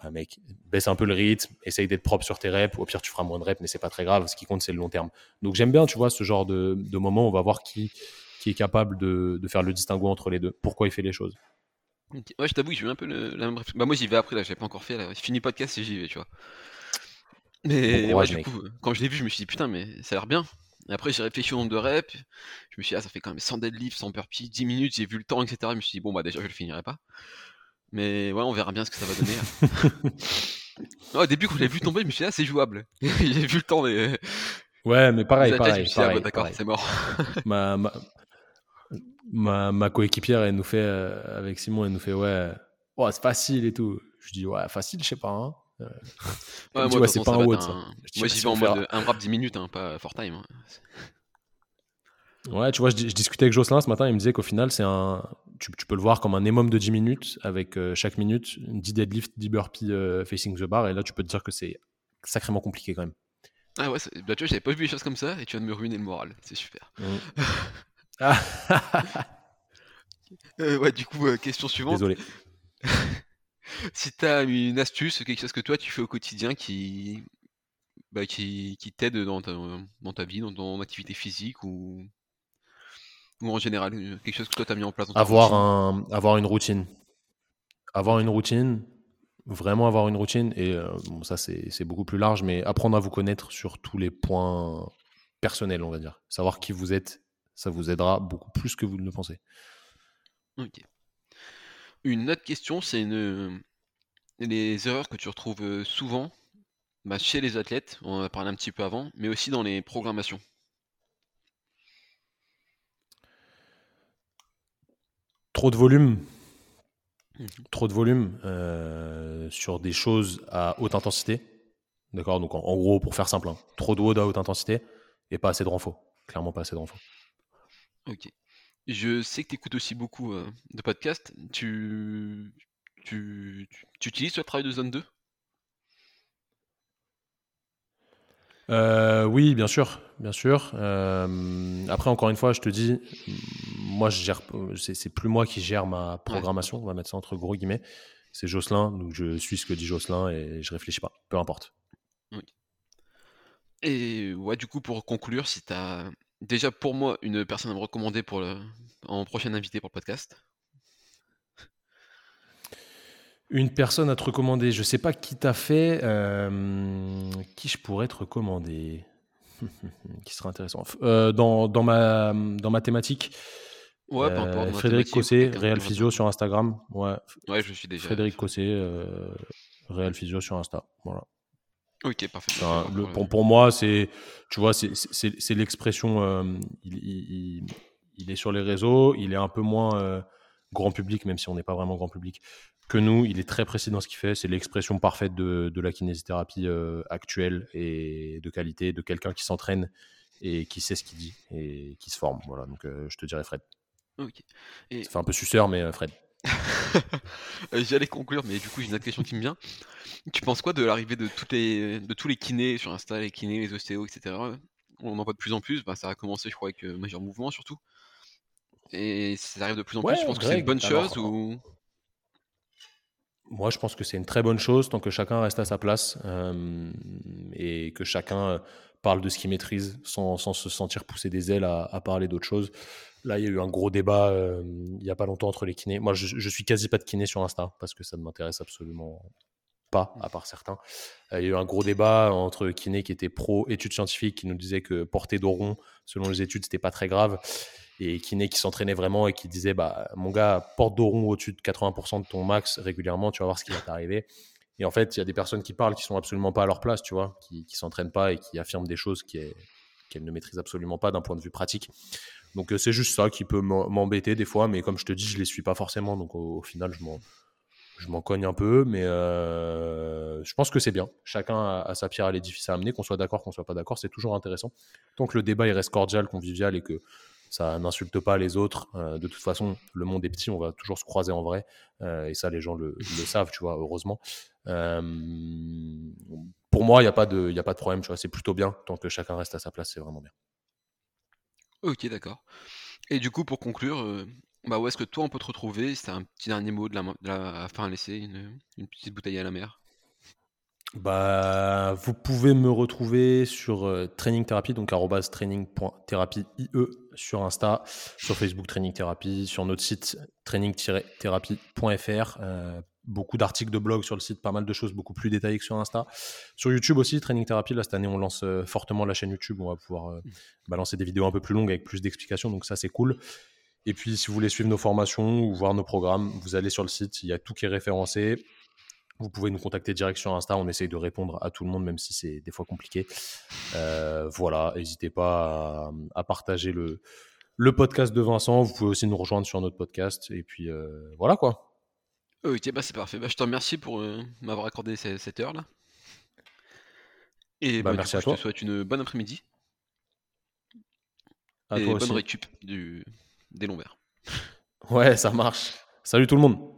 ah, mec, baisse un peu le rythme, essaye d'être propre sur tes reps. Au pire, tu feras moins de reps, mais c'est pas très grave. Ce qui compte, c'est le long terme. Donc j'aime bien, tu vois, ce genre de, de moment. On va voir qui, qui est capable de, de faire le distinguo entre les deux. Pourquoi il fait les choses. Ouais, je t'avoue que j'ai eu un peu le- la même réflexion. Bah, moi, j'y vais après, là, j'ai pas encore fait. Là. Fini podcast et j'y vais, tu vois. Mais Bon ouais, du mec. coup, euh, quand je l'ai vu, je me suis dit putain, mais ça a l'air bien. Et après, j'ai réfléchi au nombre de reps. Je me suis dit, ah, ça fait quand même 100 deadlifts, 100 burpees, 10 minutes, j'ai vu le temps, etc. Je me suis dit, bon, bah, déjà, je le finirai pas. Mais ouais, on verra bien ce que ça va donner. Au début, quand je l'ai vu tomber, je me suis dit, ah, c'est jouable. j'ai vu le temps des, Ouais, mais pareil, pareil, dit, ah, pareil, bah, d'accord, pareil. c'est mort. Ma, ma, ma, ma coéquipière, elle nous fait, euh, avec Simon, elle nous fait, ouais, oh, c'est facile et tout. Je dis, ouais, facile, je sais pas. Hein. Euh, Ouais, moi, ouais, c'est pas un WOD, un- Moi, j'y vais en mode un rap 10 minutes, hein, pas for time. hein. Ouais, tu vois, je, je discutais avec Jocelyn ce matin, il me disait qu'au final, c'est un, tu, tu peux le voir comme un minimum de 10 minutes, avec euh, chaque minute 10 deadlift, 10 burpees euh, facing the bar, et là, tu peux te dire que c'est sacrément compliqué quand même. Ah ouais, bah, tu vois, j'avais pas vu les choses comme ça et tu viens de me ruiner le moral, c'est super. Ah, Euh, ouais, du coup, euh, question suivante. Désolé. Si t'as une astuce, quelque chose que toi tu fais au quotidien qui, bah, qui, qui t'aide dans ta, dans ta vie, dans ton activité physique ou, ou en général, euh, quelque chose que toi t'as mis en place dans ta Avoir, routine? un, avoir une routine. Avoir une routine, vraiment avoir une routine, et euh, bon, ça, c'est beaucoup plus large, mais apprendre à vous connaître sur tous les points personnels, on va dire. Savoir qui vous êtes, ça vous aidera beaucoup plus que vous ne le pensez. Ok. Une autre question, c'est une... les erreurs que tu retrouves euh, souvent bah, chez les athlètes, on en a parlé un petit peu avant, mais aussi dans les programmations. trop de volume. Mmh Trop de volume euh, sur des choses à haute intensité. D'accord? Donc, en, en gros, pour faire simple, hein, trop de WOD à haute intensité et pas assez de renfort. Clairement, pas assez de renfort. OK. Je sais que tu écoutes aussi beaucoup, heu, de podcasts. Tu tu tu tu utilises le travail de zone 2? Euh, oui, bien sûr, bien sûr. Euh, après, encore une fois, je te dis, moi, je gère, c'est, c'est plus moi qui gère ma programmation. On va mettre ça entre gros guillemets. C'est Jocelyn, donc je suis ce que dit Jocelyn et je réfléchis pas. Peu importe. Oui. Et ouais, du coup, pour conclure, si tu as déjà pour moi une personne à me recommander pour le en prochain invité pour le podcast? Une personne à te recommander, je sais pas qui t'a fait, euh, qui je pourrais te recommander Qui serait intéressant euh, dans, dans, ma, dans ma thématique, Ouais, euh, Frédéric Cossé, Real Physio sur Instagram. Ouais, Ouais, je suis déjà Frédéric Cossé, euh, Real Physio sur Insta. Voilà. OK, parfait. Le- pour pour, moi, c'est, tu vois, c'est, l'expression. euh, il, il- il- il est sur les réseaux, il est un peu moins euh, grand public, même si on n'est pas vraiment grand public que nous. Il est très précis dans ce qu'il fait. C'est l'expression parfaite de, de la kinésithérapie euh, actuelle et de qualité, de quelqu'un qui s'entraîne et qui sait ce qu'il dit et qui se forme. Voilà. Donc, je te dirais Fred. OK. Et Ça fait un peu suceur, mais Fred. Euh, J'allais conclure, mais du coup, j'ai une autre question qui me vient. Tu penses quoi de l'arrivée de toutes les de tous les kinés sur Insta, les kinés, les ostéos, etc. On en voit de plus en plus. Bah, ça a commencé, je crois, avec euh, Major Mouvement surtout. Et ça arrive de plus en plus. Tu penses que c'est une bonne alors, chose ou? Moi, je pense que c'est une très bonne chose tant que chacun reste à sa place euh, et que chacun parle de ce qu'il maîtrise sans, sans se sentir pousser des ailes à, parler d'autre chose. Là, il y a eu un gros débat euh, il n'y a pas longtemps entre les kinés. Moi, je, je suis quasi pas de kiné sur Insta parce que ça ne m'intéresse absolument pas, à part certains. Euh, il y a eu un gros débat entre kinés qui étaient pro études scientifiques qui nous disaient que porter dos rond, selon les études, c'était pas très grave et kiné qui s'entraînait vraiment et qui disait bah mon gars porte dos rond au-dessus de 80% de ton max régulièrement tu vas voir ce qui va t'arriver et en fait il y a des personnes qui parlent qui sont absolument pas à leur place tu vois qui, qui s'entraînent pas et qui affirment des choses qu'elles ne maîtrisent absolument pas d'un point de vue pratique. Donc euh, c'est juste ça qui peut m'em- m'embêter des fois mais comme je te dis je les suis pas forcément. Donc au, final je m'en je m'en cogne un peu mais euh, je pense que c'est bien. Chacun a, sa pierre à l'édifice à amener qu'on soit d'accord qu'on soit pas d'accord. C'est toujours intéressant. Tant que le débat reste cordial convivial et que ça n'insulte pas les autres. Euh, de toute façon, le monde est petit, on va toujours se croiser en vrai. Euh, et ça, les gens le, le savent, tu vois, heureusement. Euh, pour moi, il n'y a, pas de- y a pas de problème, tu vois, c'est plutôt bien. Tant que chacun reste à sa place, c'est vraiment bien. Ok, d'accord. Et du coup, pour conclure, bah où est-ce que toi on peut te retrouver? C'est un petit dernier mot de la, de la fin à laisser, une, une petite bouteille à la mer. Bah, vous pouvez me retrouver sur euh, Training Therapy, donc training.therapie IE sur Insta, sur Facebook Training Therapy, sur notre site training-therapy.fr. euh, beaucoup d'articles de blog sur le site, pas mal de choses beaucoup plus détaillées que sur Insta. Sur YouTube aussi, Training Therapy, là cette année on lance euh, fortement la chaîne YouTube, on va pouvoir euh, balancer des vidéos un peu plus longues avec plus d'explications, donc ça c'est cool. Et puis si vous voulez suivre nos formations ou voir nos programmes, vous allez sur le site, il y a tout qui est référencé. Vous pouvez nous contacter direct sur Insta. On essaye de répondre à tout le monde, même si c'est des fois compliqué. Euh, voilà, n'hésitez pas à, à partager le, le podcast de Vincent. Vous pouvez aussi nous rejoindre sur notre podcast. Et puis euh, voilà quoi. Ok, bah c'est parfait. Bah, je te remercie pour euh, m'avoir accordé ce- cette heure-là. Et Bah, bah, merci coup, à je toi. te souhaite une bonne après-midi et toi bonne aussi. récup du... des longs verts. Ouais, ça marche. Salut tout le monde.